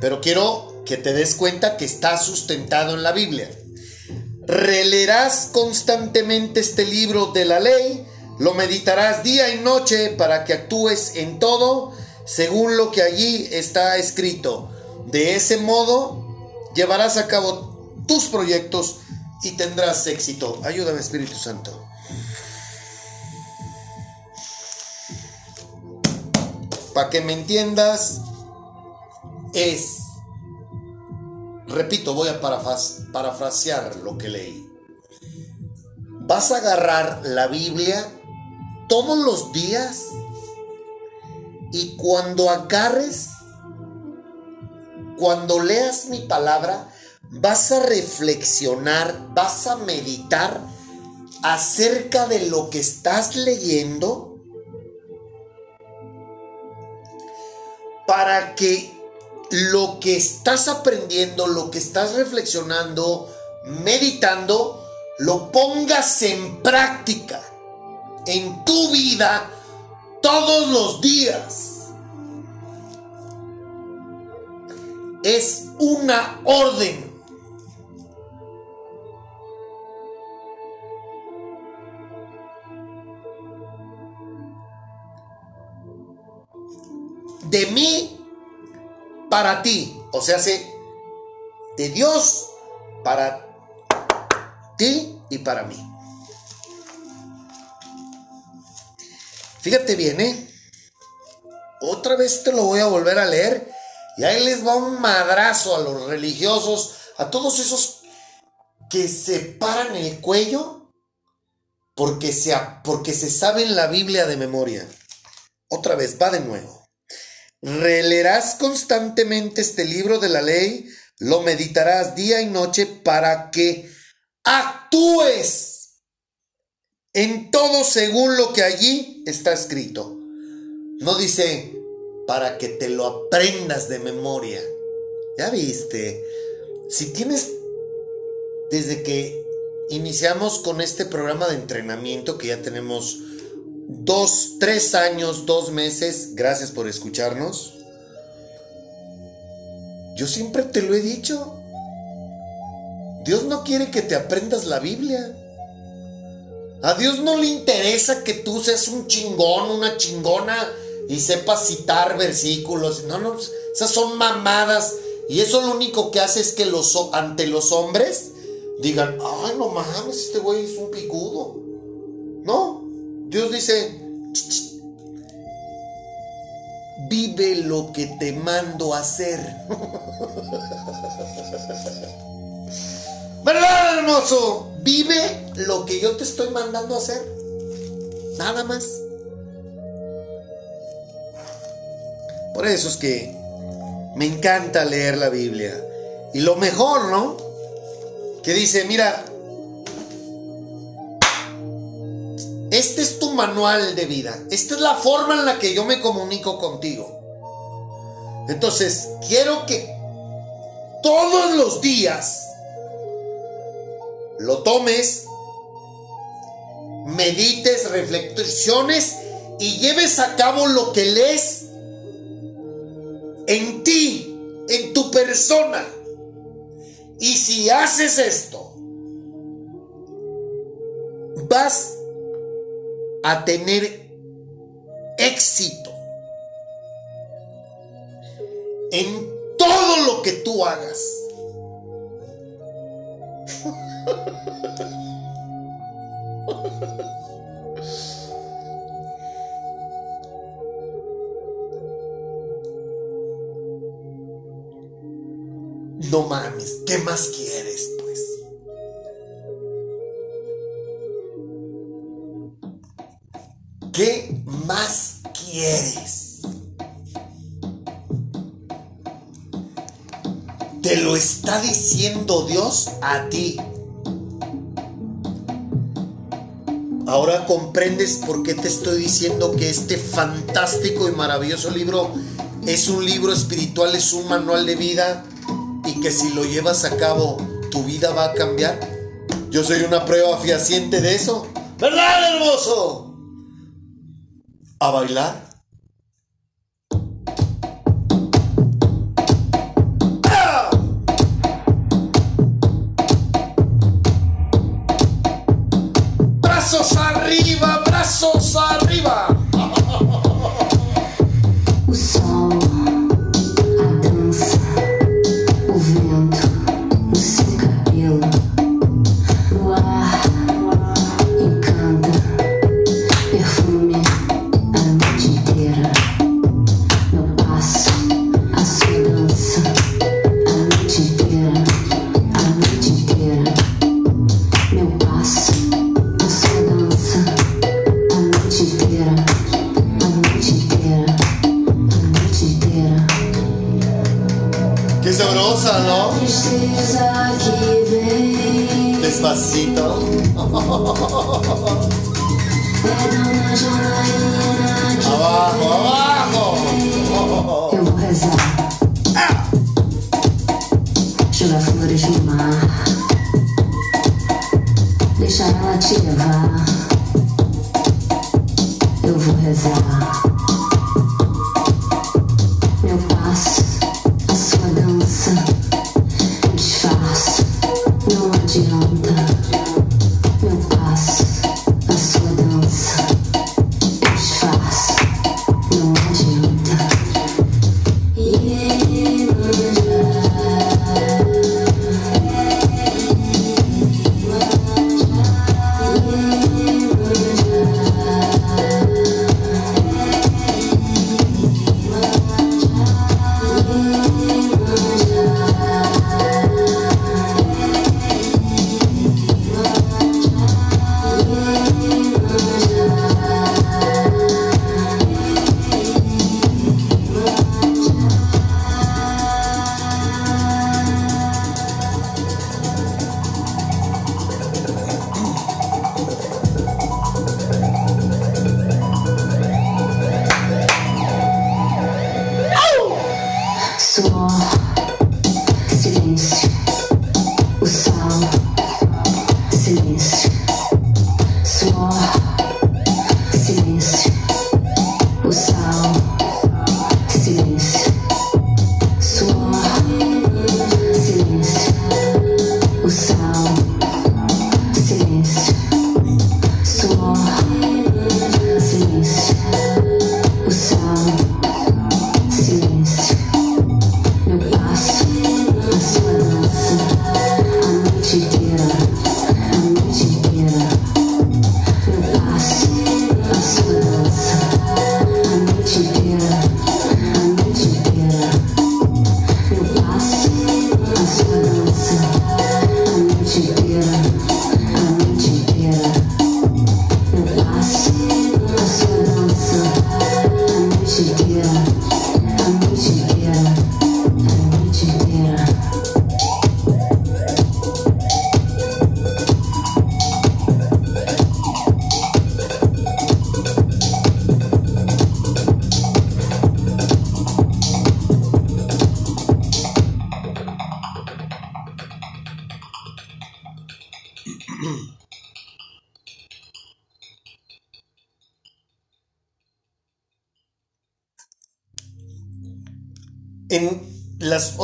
Pero quiero que te des cuenta que está sustentado en la Biblia. Releerás constantemente este libro de la ley, lo meditarás día y noche para que actúes en todo según lo que allí está escrito. De ese modo llevarás a cabo tus proyectos y tendrás éxito. Ayúdame Espíritu Santo. Para que me entiendas, es, repito, voy a parafrasear lo que leí. Vas a agarrar la Biblia todos los días y cuando agarres, cuando leas mi palabra, vas a reflexionar, vas a meditar acerca de lo que estás leyendo para que lo que estás aprendiendo, lo que estás reflexionando, meditando, lo pongas en práctica en tu vida todos los días. Es una orden. De mí para ti. O sea, se de Dios para ti y para mí. Fíjate bien, ¿eh? Otra vez te lo voy a volver a leer. Y ahí les va un madrazo a los religiosos, a todos esos que se paran el cuello porque se, porque se saben la Biblia de memoria. Otra vez, va de nuevo. Releerás constantemente este libro de la ley, lo meditarás día y noche para que actúes en todo según lo que allí está escrito. No dice para que te lo aprendas de memoria. Ya viste, si tienes desde que iniciamos con este programa de entrenamiento que ya tenemos dos, tres años, dos meses, gracias por escucharnos. Yo siempre te lo he dicho. Dios no quiere que te aprendas la Biblia. A Dios no le interesa que tú seas un chingón, una chingona y sepas citar versículos. No, no, esas son mamadas. Y eso lo único que hace es que los, ante los hombres digan, ay, no mames, este güey es un picudo. No, Dios dice, "Ch, ch, vive lo que te mando a hacer. ¿Verdad, hermoso? Vive lo que yo te estoy mandando a hacer. Nada más. Por eso es que me encanta leer la Biblia. Y lo mejor, ¿no? Que dice, mira, este es tu manual de vida. Esta es la forma en la que yo me comunico contigo. Entonces, quiero que todos los días lo tomes, medites, reflexiones y lleves a cabo lo que lees en ti, en tu persona. Y si haces esto, vas a tener éxito en todo lo que tú hagas. No mames, ¿qué más quieres, más quieres? Te lo está diciendo Dios a ti. Ahora comprendes por qué te estoy diciendo que este fantástico y maravilloso libro es un libro espiritual, es un manual de vida y que si lo llevas a cabo tu vida va a cambiar. Yo soy una prueba fehaciente de eso. ¿Verdad, hermoso? A bailar. Brazos arriba, brazos arriba.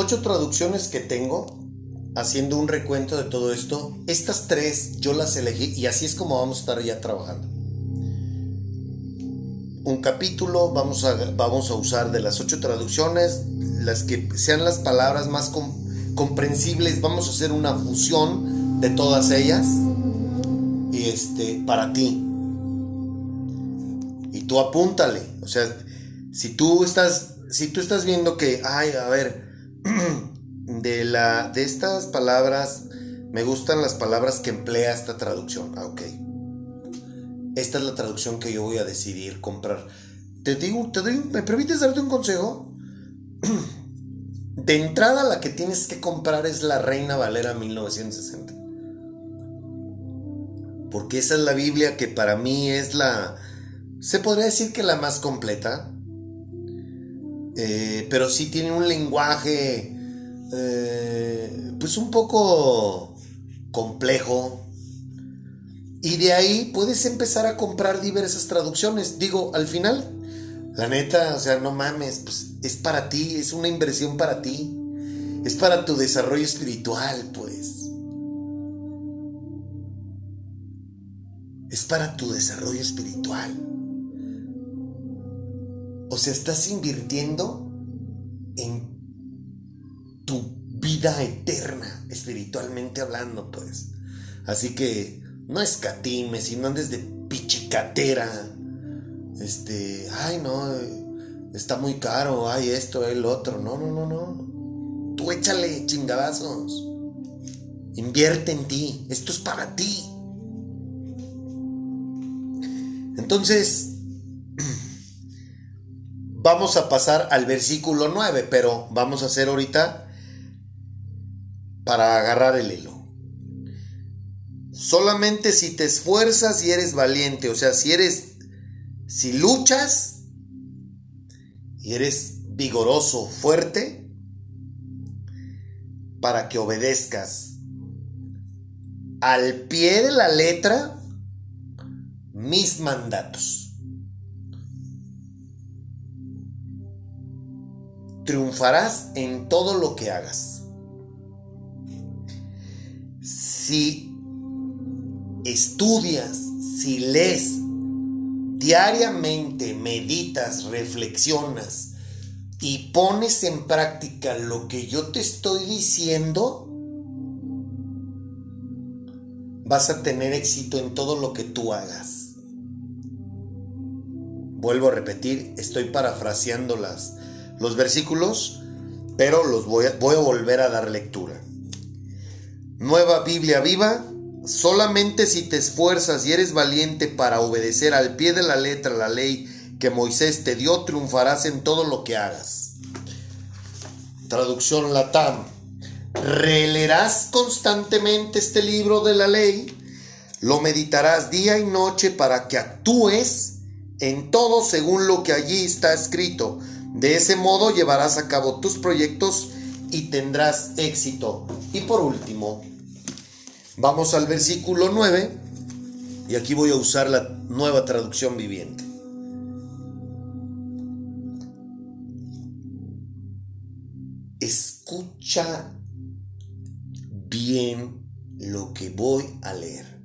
Ocho traducciones que tengo, haciendo un recuento de todo esto, estas tres yo las elegí y así es como vamos a estar ya trabajando. Un capítulo, vamos a, vamos a usar de las ocho traducciones, las que sean las palabras más com- comprensibles, vamos a hacer una fusión de todas ellas y este, para ti. Y tú apúntale, o sea, si tú estás, si tú estás viendo que, ay, a ver, de la, de estas palabras, me gustan las palabras que emplea esta traducción. Ah, ok. Esta es la traducción que yo voy a decidir comprar. Te digo, te doy, ¿me permites darte un consejo? De entrada la que tienes que comprar es la Reina Valera 1960. Porque esa es la Biblia que para mí es la... Se podría decir que la más completa. Eh, pero sí tiene un lenguaje... eh, pues un poco complejo. Y de ahí puedes empezar a comprar diversas traducciones. Digo, al final, la neta, o sea, no mames, pues es para ti, es una inversión para ti. Es para tu desarrollo espiritual, pues. Es para tu desarrollo espiritual. O sea, estás invirtiendo en tu vida eterna, espiritualmente hablando, pues. Así que no escatimes y no andes de pichicatera. Este, ay, no, está muy caro, ay, esto, el otro. No, no, no, no. Tú échale chingadazos. Invierte en ti. Esto es para ti. Entonces, vamos a pasar al versículo 9, pero vamos a hacer ahorita para agarrar el hilo. Solamente si te esfuerzas y eres valiente, o sea, si eres, si luchas y eres vigoroso, fuerte, para que obedezcas al pie de la letra mis mandatos. Triunfarás en todo lo que hagas. Si estudias, si lees diariamente, meditas, reflexionas y pones en práctica lo que yo te estoy diciendo, vas a tener éxito en todo lo que tú hagas. Vuelvo a repetir, estoy parafraseando las, los versículos, pero los voy a, voy a volver a dar lectura. Nueva Biblia viva, solamente si te esfuerzas y eres valiente para obedecer al pie de la letra la ley que Moisés te dio, triunfarás en todo lo que hagas. Traducción Latam. Releerás constantemente este libro de la ley, lo meditarás día y noche para que actúes en todo según lo que allí está escrito. De ese modo llevarás a cabo tus proyectos y tendrás éxito. Y por último, vamos al versículo 9 y aquí voy a usar la nueva traducción viviente. Escucha bien lo que voy a leer.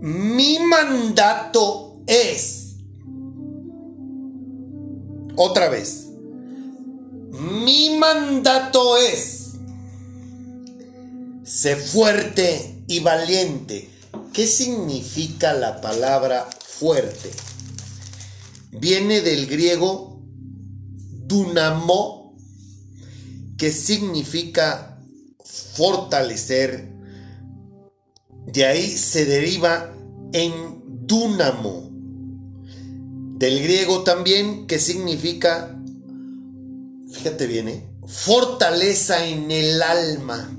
Mi mandato es, otra vez, mi mandato es, sé fuerte y valiente. ¿Qué significa la palabra fuerte? Viene del griego dunamo, que significa fortalecer. De ahí se deriva en dúnamo, del griego también, que significa, fíjate bien, ¿eh? fortaleza en el alma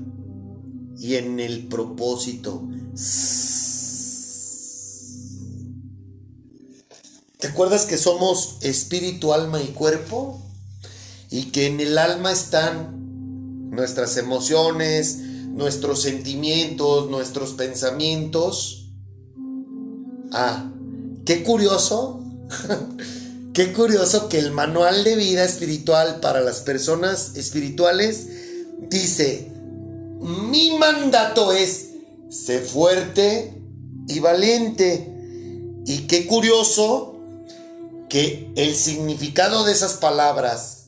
y en el propósito. ¿Te acuerdas que somos espíritu, alma y cuerpo? Y que en el alma están nuestras emociones, nuestros sentimientos, nuestros pensamientos. Ah, qué curioso Qué curioso que el manual de vida espiritual para las personas espirituales dice, mi mandato es, sé fuerte y valiente. Y qué curioso que el significado de esas palabras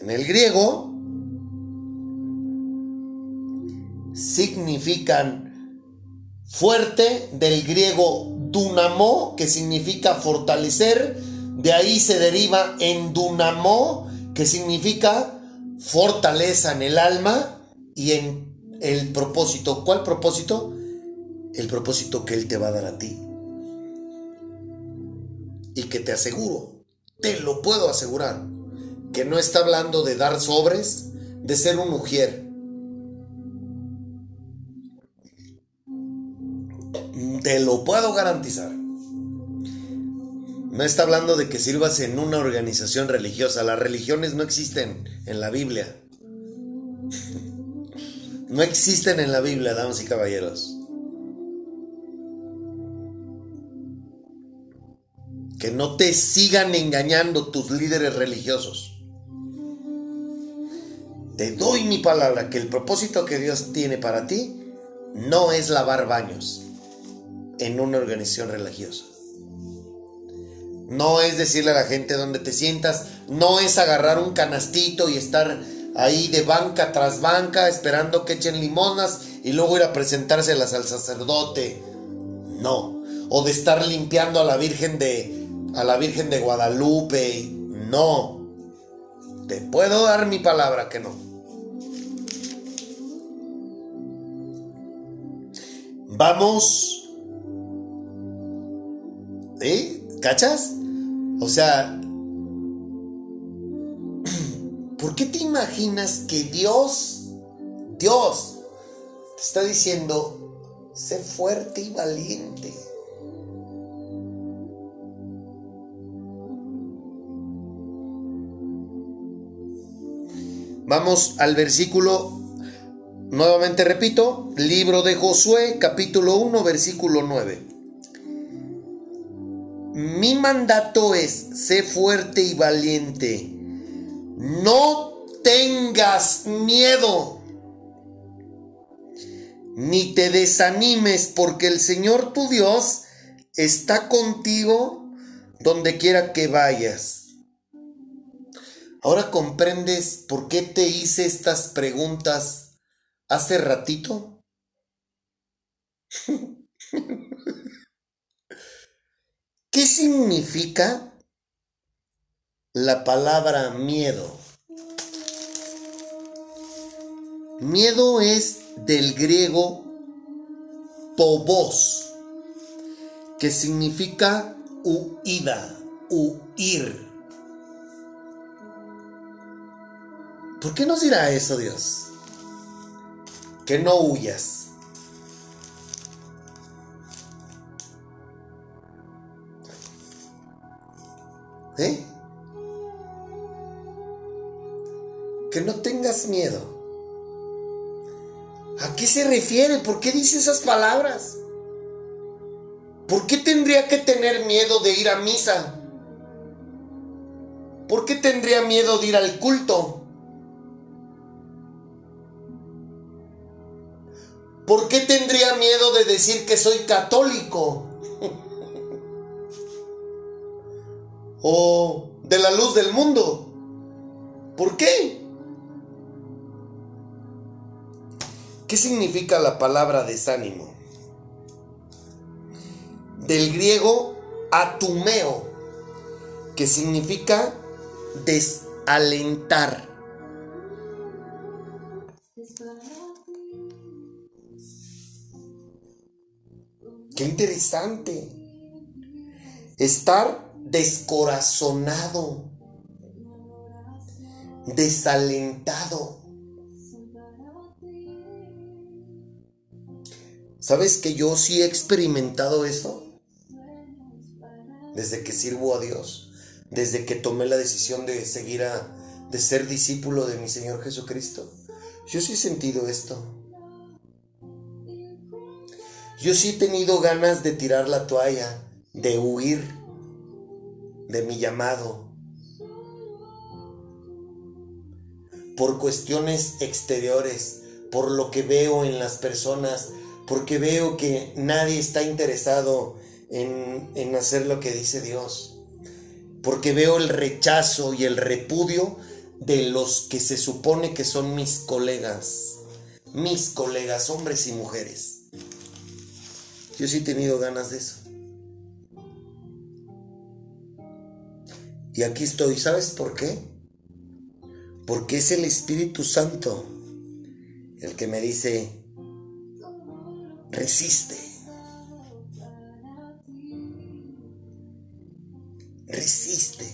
en el griego significan fuerte del griego dunamo, que significa fortalecer, de ahí se deriva en dunamo, que significa fortaleza en el alma y en el propósito. ¿Cuál propósito? El propósito que Él te va a dar a ti. Y que te aseguro, te lo puedo asegurar, que no está hablando de dar sobres, de ser un mujer. Te lo puedo garantizar. No está hablando de que sirvas en una organización religiosa. Las religiones no existen en la Biblia. No existen en la Biblia, damas y caballeros. Que no te sigan engañando tus líderes religiosos. Te doy mi palabra que el propósito que Dios tiene para ti no es lavar baños en una organización religiosa. No es decirle a la gente dónde te sientas, no es agarrar un canastito y estar ahí de banca tras banca esperando que echen limonas y luego ir a presentárselas al sacerdote. No, o de estar limpiando a la Virgen de a la Virgen de Guadalupe. No. Te puedo dar mi palabra que no. Vamos ¿Sí? ¿Cachas? O sea, ¿por qué te imaginas que Dios, Dios, te está diciendo, sé fuerte y valiente? Vamos al versículo, nuevamente repito, libro de Josué, capítulo 1, versículo 9. Mi mandato es, sé fuerte y valiente. No tengas miedo. Ni te desanimes porque el Señor tu Dios está contigo donde quiera que vayas. Ahora comprendes por qué te hice estas preguntas hace ratito. ¿Qué significa la palabra miedo? Miedo es del griego pobos, que significa huida, huir. ¿Por qué nos dirá eso Dios? Que no huyas. ¿Eh? Que no tengas miedo. ¿A qué se refiere? ¿Por qué dice esas palabras? ¿Por qué tendría que tener miedo de ir a misa? ¿Por qué tendría miedo de ir al culto? ¿Por qué tendría miedo de decir que soy católico? O de la luz del mundo. ¿Por qué? ¿Qué significa la palabra desánimo? Del griego atumeo, que significa desalentar. Qué interesante. Estar descorazonado, desalentado. ¿Sabes que yo sí he experimentado esto? Desde que sirvo a Dios, desde que tomé la decisión de seguir a, de ser discípulo de mi Señor Jesucristo. Yo sí he sentido esto. Yo sí he tenido ganas de tirar la toalla, de huir de mi llamado. Por cuestiones exteriores, por lo que veo en las personas, porque veo que nadie está interesado en, en hacer lo que dice Dios. Porque veo el rechazo y el repudio de los que se supone que son mis colegas. Mis colegas, hombres y mujeres. Yo sí he tenido ganas de eso. Y aquí estoy, ¿sabes por qué? Porque es el Espíritu Santo el que me dice, resiste. Resiste.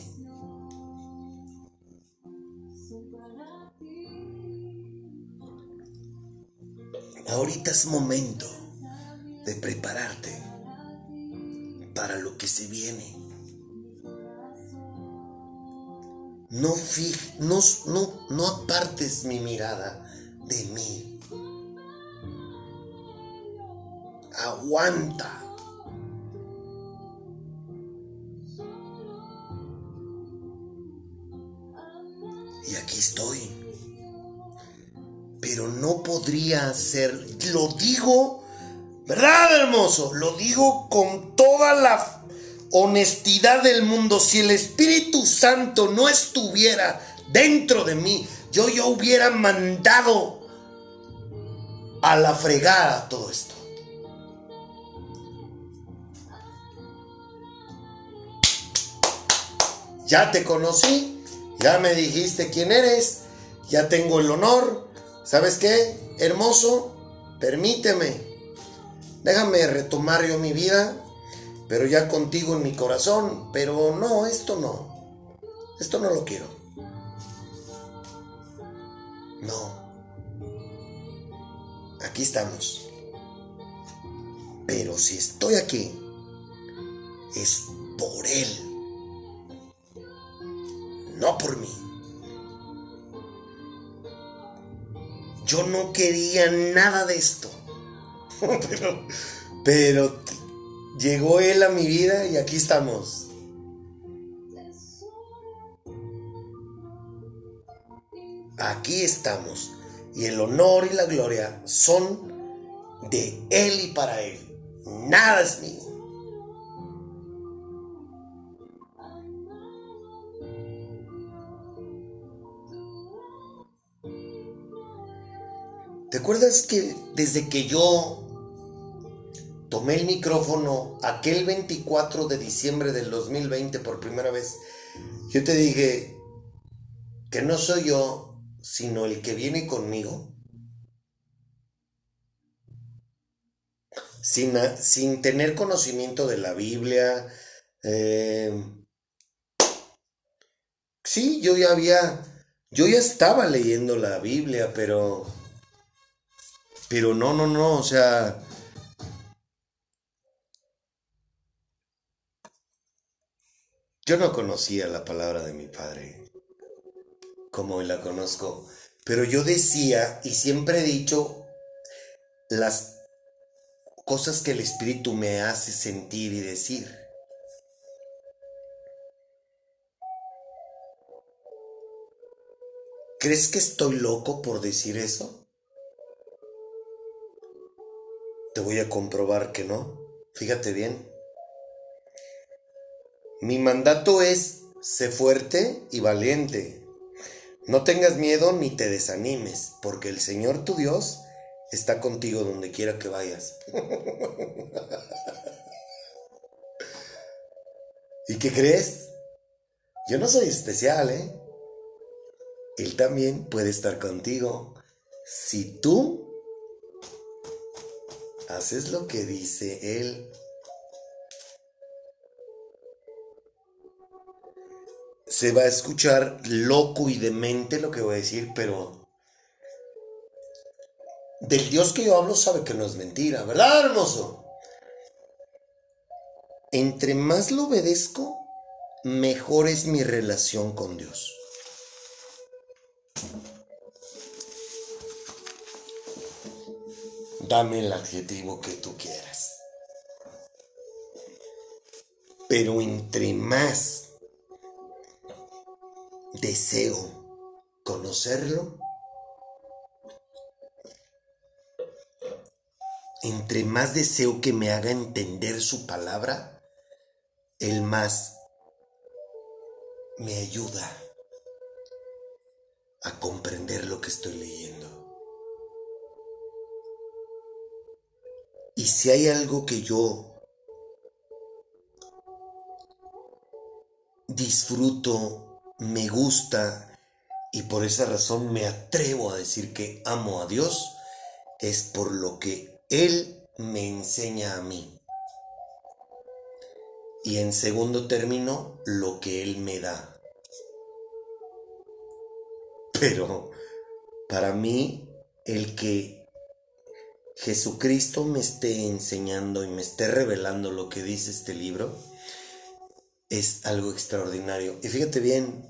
Ahorita es momento de prepararte para lo que se viene. No, fij- no, no, no apartes mi mirada de mí. Aguanta. Y aquí estoy. Pero no podría ser, lo digo, ¿verdad, hermoso? Lo digo con toda la honestidad del mundo. Si el Espíritu Santo no estuviera dentro de mí, yo ya hubiera mandado a la fregada todo esto. Ya te conocí, ya me dijiste quién eres, ya tengo el honor. ¿Sabes qué? Hermoso, permíteme. Déjame retomar yo mi vida, pero ya contigo en mi corazón. Pero no, esto no. Esto no lo quiero. No. Aquí estamos. Pero si estoy aquí, es por Él. No por mí. Yo no quería nada de esto. pero, pero llegó Él a mi vida y aquí estamos. Aquí estamos. Y el honor y la gloria son de Él y para Él. Nada es mío. ¿Te acuerdas que desde que yo tomé el micrófono aquel 24 de diciembre del 2020 por primera vez, yo te dije que no soy yo, sino el que viene conmigo? Sin, tener conocimiento de la Biblia. eh, sí, yo ya había, yo ya estaba leyendo la Biblia, pero, pero no, no, no, o sea, yo no conocía la palabra de mi padre como hoy la conozco, pero yo decía y siempre he dicho las cosas que el Espíritu me hace sentir y decir. ¿Crees que estoy loco por decir eso? Te voy a comprobar que no. Fíjate bien. Mi mandato es, sé fuerte y valiente. No tengas miedo ni te desanimes, porque el Señor tu Dios está contigo donde quiera que vayas. ¿Y qué crees? Yo no soy especial, ¿eh? Él también puede estar contigo si tú haces lo que dice Él. Se va a escuchar loco y demente lo que voy a decir, pero del Dios que yo hablo sabe que no es mentira, ¿verdad, hermoso? Entre más lo obedezco, mejor es mi relación con Dios. Dame el adjetivo que tú quieras. Pero entre más deseo conocerlo, entre más deseo que me haga entender su palabra, el más me ayuda a comprender lo que estoy leyendo. Y si hay algo que yo disfruto, me gusta y por esa razón me atrevo a decir que amo a Dios, es por lo que Él me enseña a mí. Y en segundo término, lo que Él me da. Pero para mí, el que Jesucristo me esté enseñando y me esté revelando lo que dice este libro, es algo extraordinario. Y fíjate bien,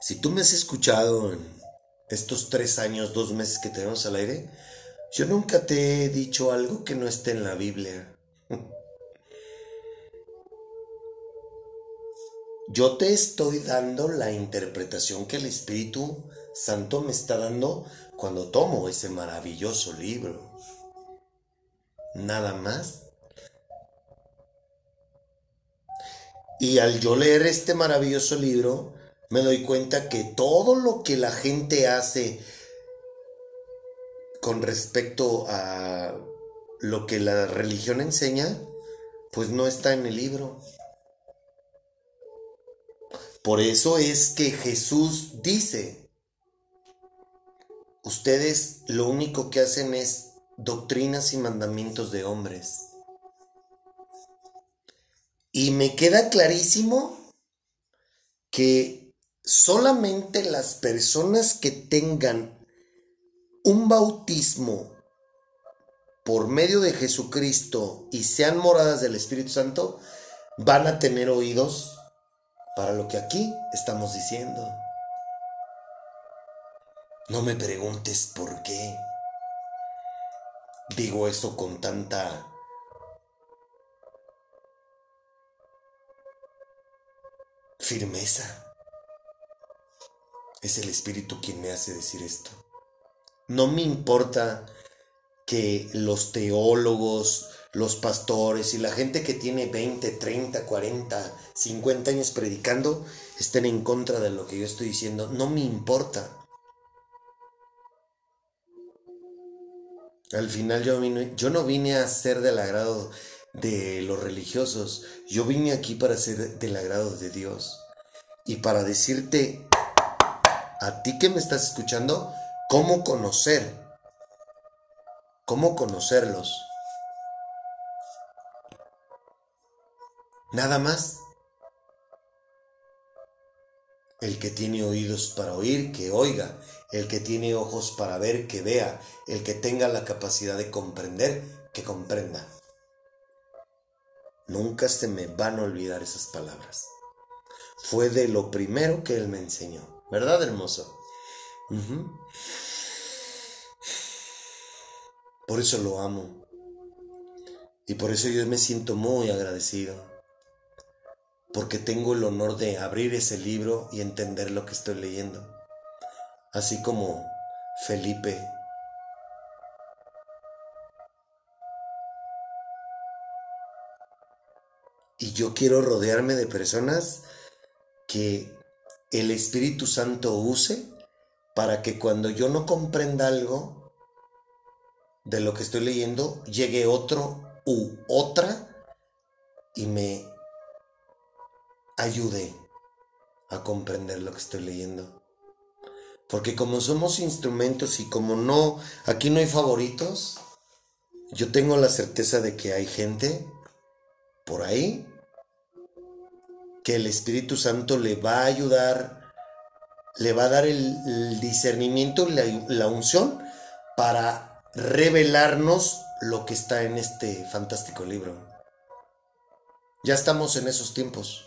si tú me has escuchado en estos tres años, dos meses que tenemos al aire, yo nunca te he dicho algo que no esté en la Biblia. Yo te estoy dando la interpretación que el Espíritu Santo me está dando cuando tomo ese maravilloso libro. Nada más. Y al yo leer este maravilloso libro, me doy cuenta que todo lo que la gente hace con respecto a lo que la religión enseña, pues no está en el libro. Por eso es que Jesús dice, ustedes lo único que hacen es doctrinas y mandamientos de hombres. Y me queda clarísimo que solamente las personas que tengan un bautismo por medio de Jesucristo y sean moradas del Espíritu Santo van a tener oídos para lo que aquí estamos diciendo. No me preguntes por qué digo eso con tanta firmeza. Es el Espíritu quien me hace decir esto. No me importa que los teólogos, los pastores y la gente que tiene 20, 30, 40, 50 años predicando estén en contra de lo que yo estoy diciendo. No me importa. Al final yo, yo no vine a ser del agrado de los religiosos. Yo vine aquí para ser del agrado de Dios. Y para decirte a ti que me estás escuchando, cómo conocer. Cómo conocerlos. Nada más. El que tiene oídos para oír, que oiga. El que tiene ojos para ver, que vea. El que tenga la capacidad de comprender, que comprenda. Nunca se me van a olvidar esas palabras. Fue de lo primero que él me enseñó. ¿Verdad, hermoso? Por eso lo amo. Y por eso yo me siento muy agradecido. Porque tengo el honor de abrir ese libro y entender lo que estoy leyendo. Así como Felipe. Y yo quiero rodearme de personas que el Espíritu Santo use para que cuando yo no comprenda algo de lo que estoy leyendo, llegue otro u otra y me ayude a comprender lo que estoy leyendo. Porque como somos instrumentos y como no, aquí no hay favoritos, yo tengo la certeza de que hay gente por ahí que el Espíritu Santo le va a ayudar, le va a dar el, discernimiento y la, la unción para revelarnos lo que está en este fantástico libro. Ya estamos en esos tiempos.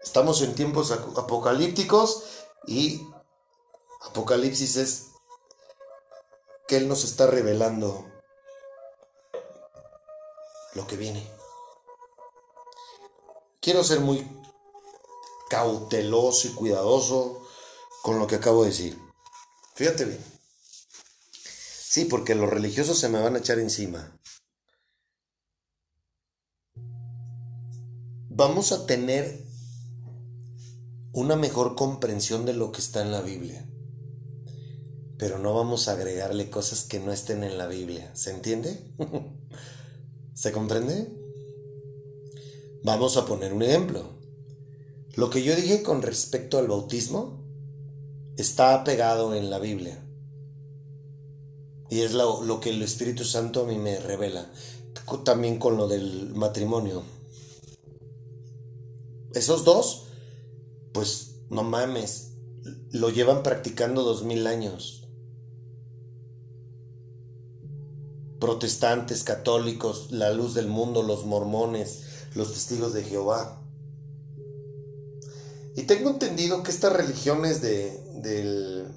Estamos en tiempos ap- apocalípticos y Apocalipsis es que Él nos está revelando lo que viene. Quiero ser muy cauteloso y cuidadoso con lo que acabo de decir. Fíjate bien. Sí, porque los religiosos se me van a echar encima. Vamos a tener una mejor comprensión de lo que está en la Biblia. Pero no vamos a agregarle cosas que no estén en la Biblia. ¿Se entiende? ¿Se comprende? Vamos a poner un ejemplo. Lo que yo dije con respecto al bautismo está pegado en la Biblia. Y es lo, que el Espíritu Santo a mí me revela. También con lo del matrimonio. Esos dos, pues no mames, lo llevan practicando dos mil años. Protestantes, católicos, la luz del mundo, los mormones, los testigos de Jehová. Y tengo entendido que estas religiones de, del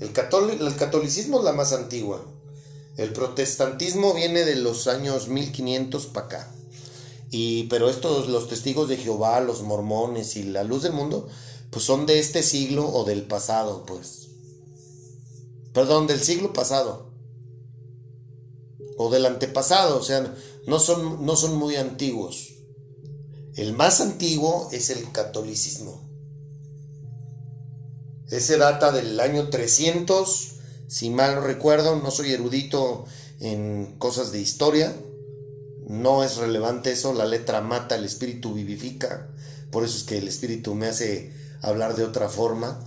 el, el catolicismo es la más antigua. El protestantismo viene de los años 1500 para acá. Y, pero estos, los testigos de Jehová, los mormones y la luz del mundo, pues son de este siglo o del pasado, pues. Perdón, del siglo pasado. O del antepasado, o sea, no son, no son muy antiguos. El más antiguo es el catolicismo. Ese data del año 300, si mal no recuerdo, no soy erudito en cosas de historia, no es relevante eso, la letra mata, el espíritu vivifica, por eso es que el espíritu me hace hablar de otra forma.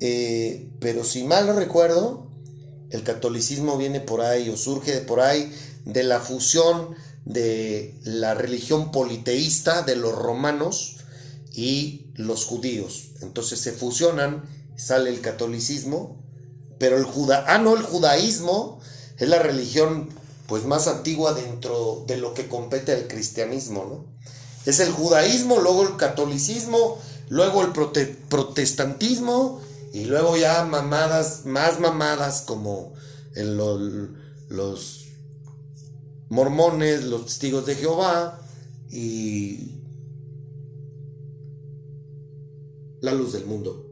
Eh, pero si mal no recuerdo, el catolicismo viene por ahí o surge por ahí de la fusión de la religión politeísta de los romanos y los judíos. Entonces se fusionan, sale el catolicismo, pero el juda ah, no, el judaísmo es la religión pues más antigua dentro de lo que compete al cristianismo, ¿no? Es el judaísmo, luego el catolicismo, luego el prote- protestantismo y luego ya mamadas, más mamadas como el- lo- los mormones, los testigos de Jehová y la luz del mundo.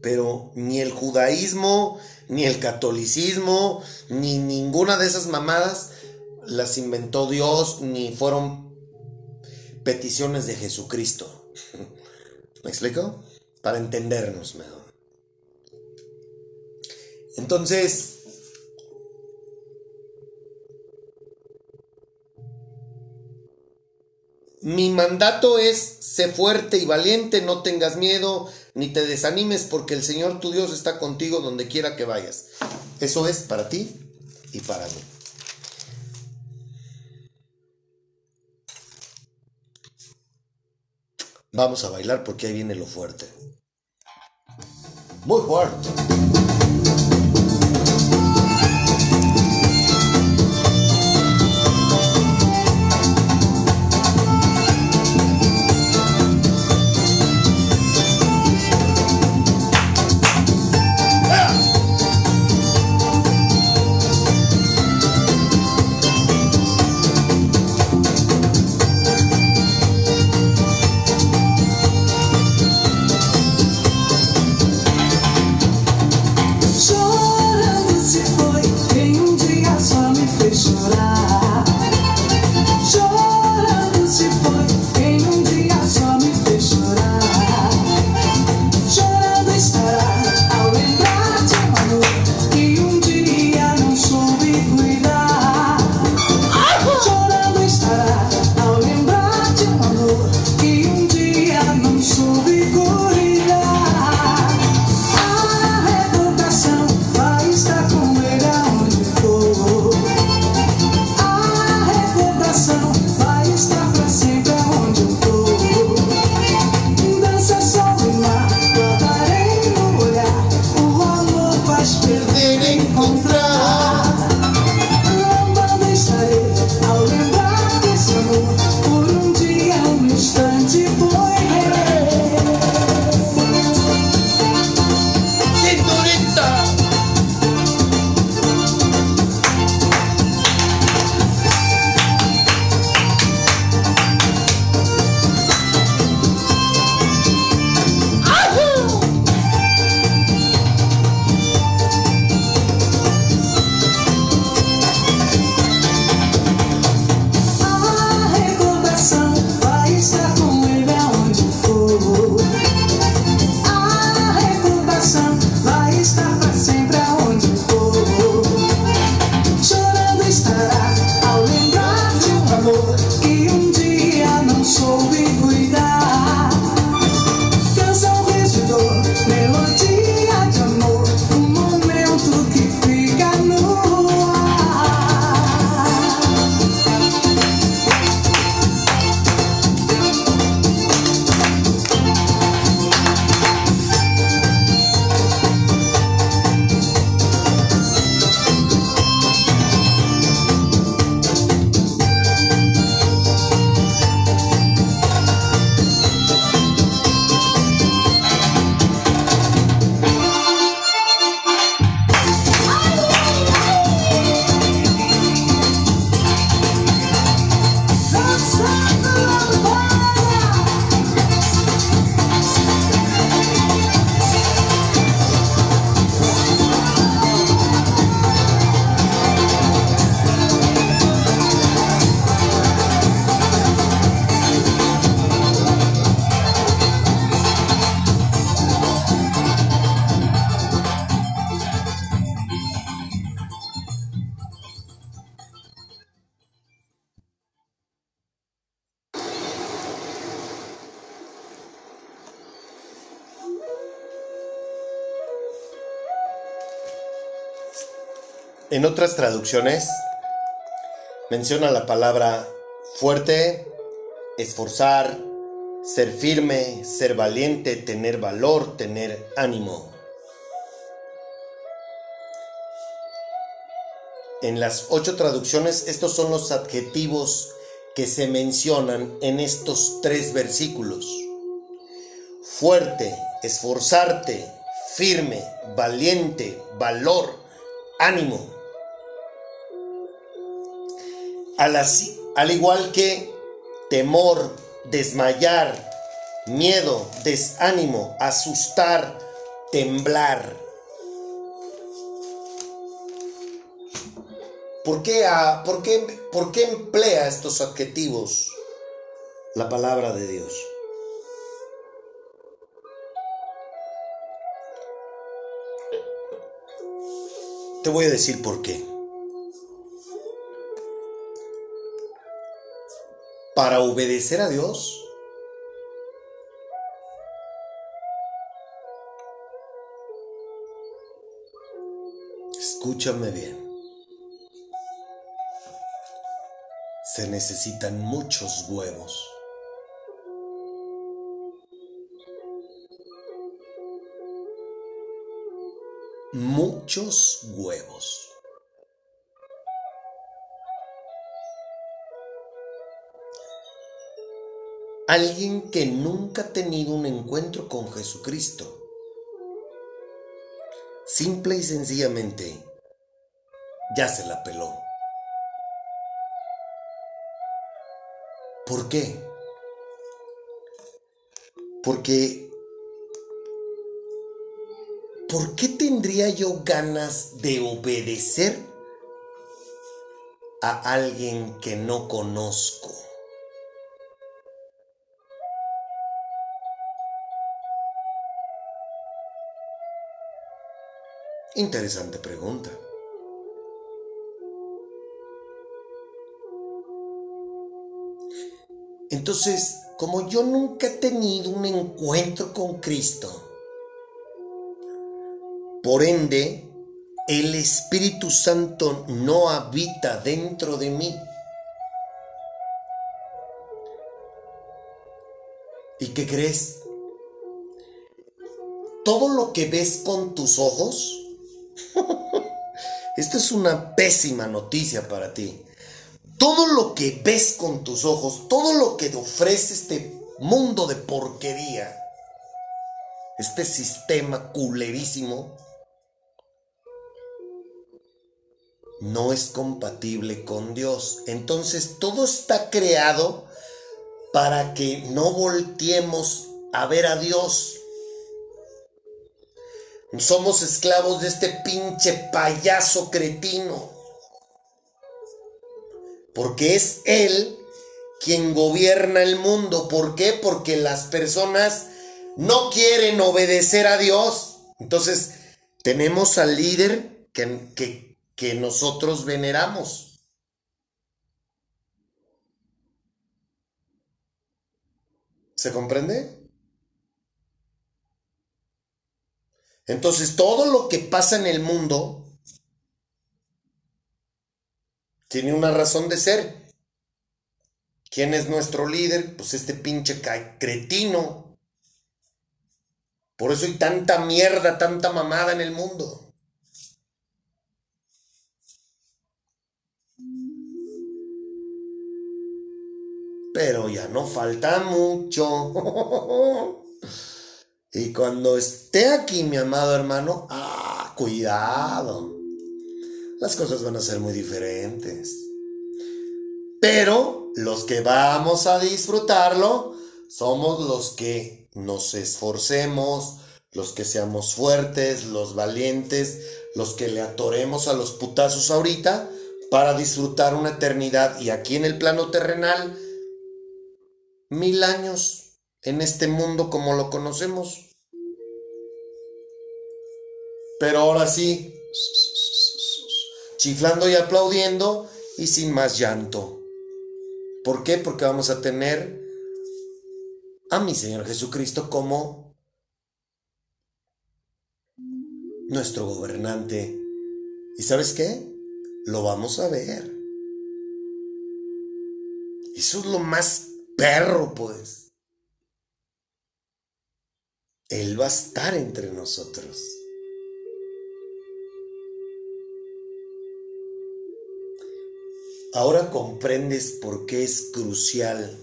Pero ni el judaísmo, ni el catolicismo, ni ninguna de esas mamadas las inventó Dios, ni fueron peticiones de Jesucristo. ¿Me explico? Para entendernos mejor. Entonces, Mi mandato es, sé fuerte y valiente, no tengas miedo, ni te desanimes, porque el Señor tu Dios está contigo donde quiera que vayas. Eso es para ti y para mí. Vamos a bailar porque ahí viene lo fuerte. Muy fuerte. En otras traducciones menciona la palabra fuerte, esforzar, ser firme, ser valiente, tener valor, tener ánimo. En las ocho traducciones, estos son los adjetivos que se mencionan en estos tres versículos. Fuerte, esforzarte, firme, valiente, valor, ánimo. Al, así- al igual que temor, desmayar, miedo, desánimo, asustar, temblar. ¿Por qué, por qué- por qué emplea estos adjetivos la palabra de Dios? Te voy a decir por qué. Para obedecer a Dios, escúchame bien. Se necesitan muchos huevos. Muchos huevos. Alguien que nunca ha tenido un encuentro con Jesucristo. Simple y sencillamente, ya se la peló. ¿Por qué? Porque... ¿Por qué tendría yo ganas de obedecer a alguien que no conozco? Interesante pregunta. Entonces, como yo nunca he tenido un encuentro con Cristo, por ende, el Espíritu Santo no habita dentro de mí. ¿Y qué crees? Todo lo que ves con tus ojos, esto es una pésima noticia para ti. Todo lo que ves con tus ojos, todo lo que te ofrece este mundo de porquería, este sistema culerísimo, no es compatible con Dios. Entonces todo está creado para que no volteemos a ver a Dios. Somos esclavos de este pinche payaso cretino. Porque es Él quien gobierna el mundo. ¿Por qué? Porque las personas no quieren obedecer a Dios. Entonces, tenemos al líder que, que, que nosotros veneramos. ¿Se comprende? Entonces, todo lo que pasa en el mundo tiene una razón de ser. ¿Quién es nuestro líder? Pues este pinche cretino. Por eso hay tanta mierda, tanta mamada en el mundo. Pero ya no falta mucho. y cuando esté aquí mi amado hermano, ah, cuidado. Las cosas van a ser muy diferentes. Pero los que vamos a disfrutarlo somos los que nos esforcemos, los que seamos fuertes, los valientes, los que le atoremos a los putazos ahorita para disfrutar una eternidad y aquí en el plano terrenal mil años en este mundo como lo conocemos. Pero ahora sí, chiflando y aplaudiendo y sin más llanto. ¿Por qué? Porque vamos a tener a mi Señor Jesucristo como nuestro gobernante. ¿Y sabes qué? lo vamos a ver. Eso es lo más perro, pues. Él va a estar entre nosotros. Ahora comprendes por qué es crucial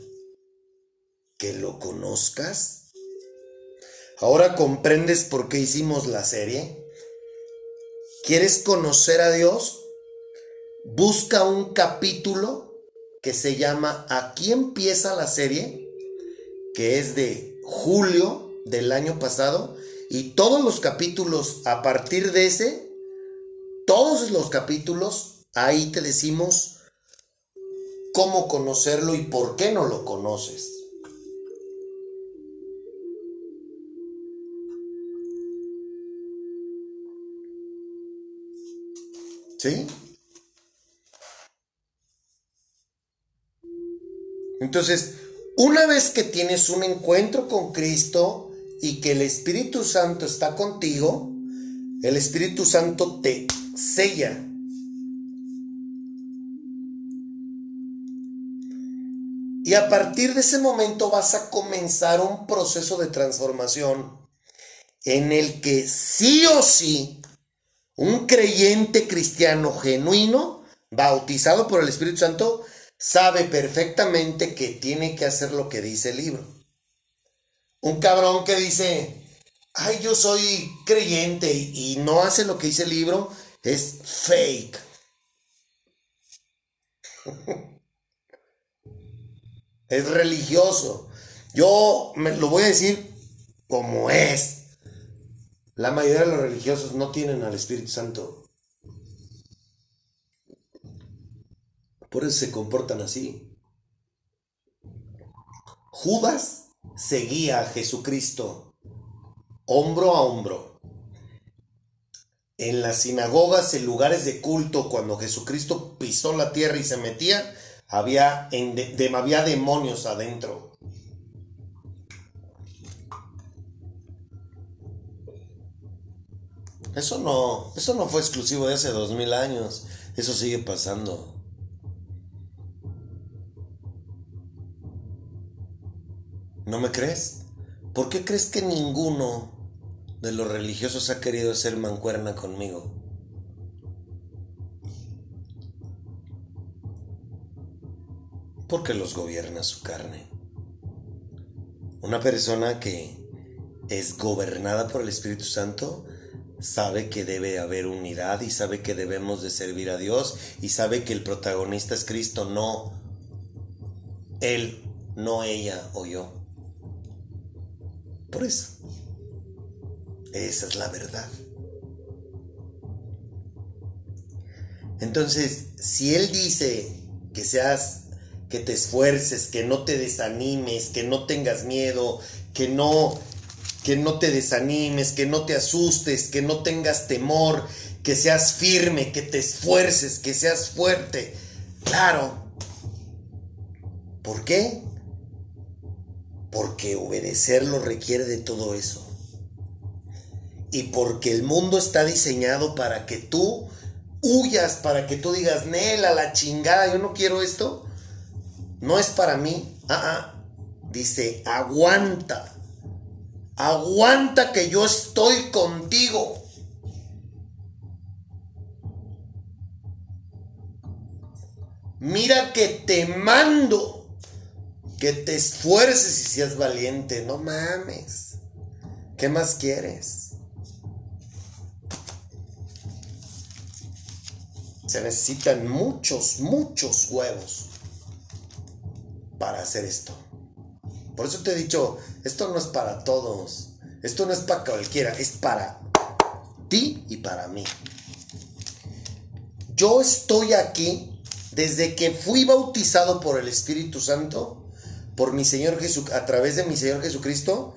que lo conozcas. Ahora comprendes por qué hicimos la serie. ¿Quieres conocer a Dios? Busca un capítulo que se llama Aquí empieza la serie, que es de julio del año pasado, y todos los capítulos a partir de ese, todos los capítulos, ahí te decimos cómo conocerlo y por qué no lo conoces. ¿Sí? Entonces, una vez que tienes un encuentro con Cristo y que el Espíritu Santo está contigo, el Espíritu Santo te sella. Y a partir de ese momento vas a comenzar un proceso de transformación en el que sí o sí un creyente cristiano genuino, bautizado por el Espíritu Santo, sabe perfectamente que tiene que hacer lo que dice el libro. Un cabrón que dice, ay, yo soy creyente y, no hace lo que dice el libro, es fake. es religioso. Yo me lo voy a decir como es. La mayoría de los religiosos no tienen al Espíritu Santo. Por eso se comportan así. Judas seguía a Jesucristo hombro a hombro. En las sinagogas, en lugares de culto, cuando Jesucristo pisó la tierra y se metía, había, en había demonios adentro. Eso no, eso no fue exclusivo de hace dos mil años. Eso sigue pasando. ¿No me crees? ¿Por qué crees que ninguno de los religiosos ha querido ser mancuerna conmigo? Porque los gobierna su carne. Una persona que es gobernada por el Espíritu Santo sabe que debe haber unidad y sabe que debemos de servir a Dios y sabe que el protagonista es Cristo, no él, no ella o yo. Eso. Esa es la verdad. Entonces, si Él dice que seas, que te esfuerces, que no te desanimes, que no tengas miedo, que no, que no te desanimes, que no te asustes, que no tengas temor, que seas firme, que te esfuerces, que seas fuerte. Claro. ¿Por qué? Porque obedecerlo requiere de todo eso. Y porque el mundo está diseñado para que tú huyas, para que tú digas, Nela, la chingada, yo no quiero esto. No es para mí. Ah, ah. Dice, aguanta. Aguanta que yo estoy contigo. Mira que te mando que te esfuerces y seas valiente. No mames. ¿Qué más quieres? Se necesitan muchos, muchos huevos para hacer esto. Por eso te he dicho, esto no es para todos. Esto no es para cualquiera, es para ti y para mí. Yo estoy aquí desde que fui bautizado por el Espíritu Santo, por mi Señor Jesu, a través de mi Señor Jesucristo.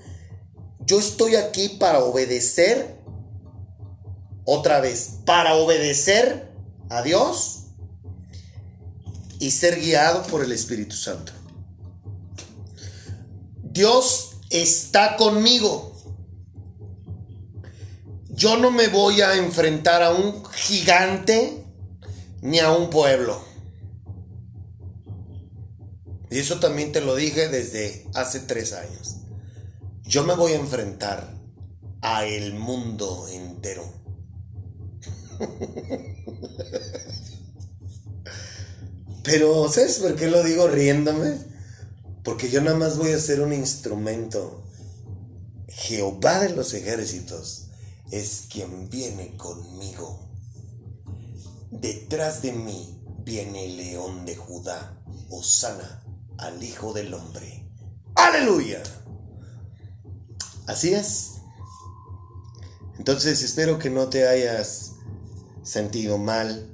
Yo estoy aquí para obedecer otra vez, para obedecer a Dios y ser guiado por el Espíritu Santo. Dios está conmigo. Yo no me voy a enfrentar a un gigante ni a un pueblo. Y eso también te lo dije desde hace tres años. Yo me voy a enfrentar a el mundo entero. Pero, ¿sabes por qué lo digo riéndome? Porque yo nada más voy a ser un instrumento. Jehová de los ejércitos es quien viene conmigo. Detrás de mí viene el león de Judá, Osana al Hijo del Hombre. Aleluya. Así es. Entonces espero que no te hayas sentido mal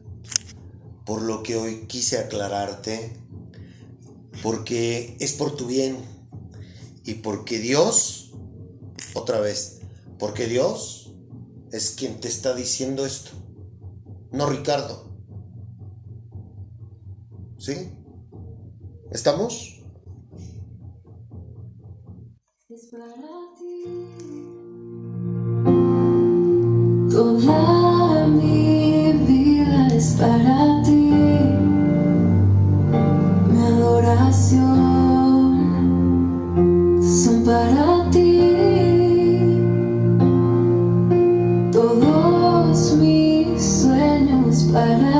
por lo que hoy quise aclararte, porque es por tu bien y porque Dios, otra vez, porque Dios es quien te está diciendo esto, no Ricardo. ¿Sí? ¿Estamos? Es para ti. Toda mi vida es para ti. Mi adoración son para ti. Todos mis sueños para ti.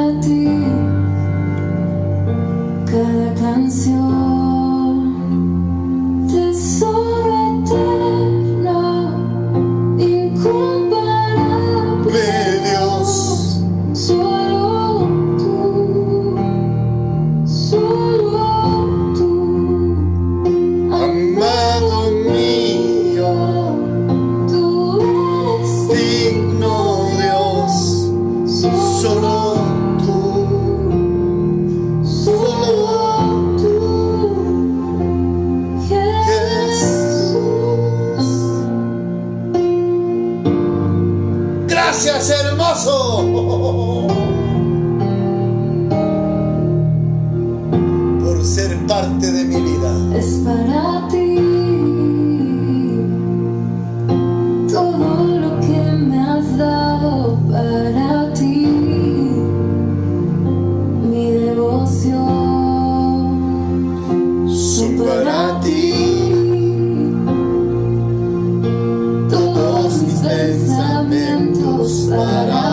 Pensamientos para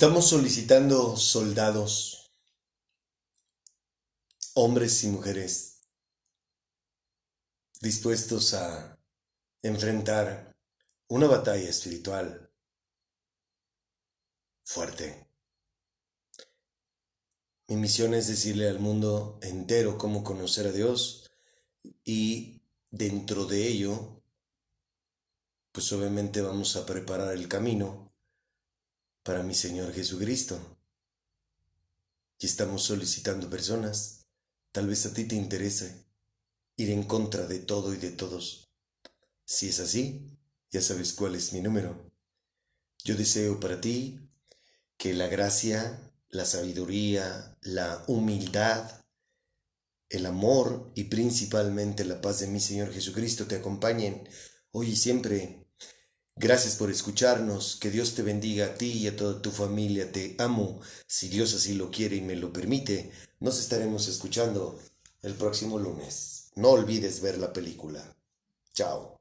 Estamos solicitando soldados, hombres y mujeres, dispuestos a enfrentar una batalla espiritual fuerte. Mi misión es decirle al mundo entero cómo conocer a Dios y dentro de ello, pues obviamente vamos a preparar el camino mi Señor Jesucristo. Y estamos solicitando personas, tal vez a ti te interese ir en contra de todo y de todos. Si es así, ya sabes cuál es mi número. Yo deseo para ti que la gracia, la sabiduría, la humildad, el amor y principalmente la paz de mi Señor Jesucristo te acompañen hoy y siempre. Gracias por escucharnos, que Dios te bendiga a ti y a toda tu familia, te amo, si Dios así lo quiere y me lo permite, nos estaremos escuchando el próximo lunes. No olvides ver la película. Chao.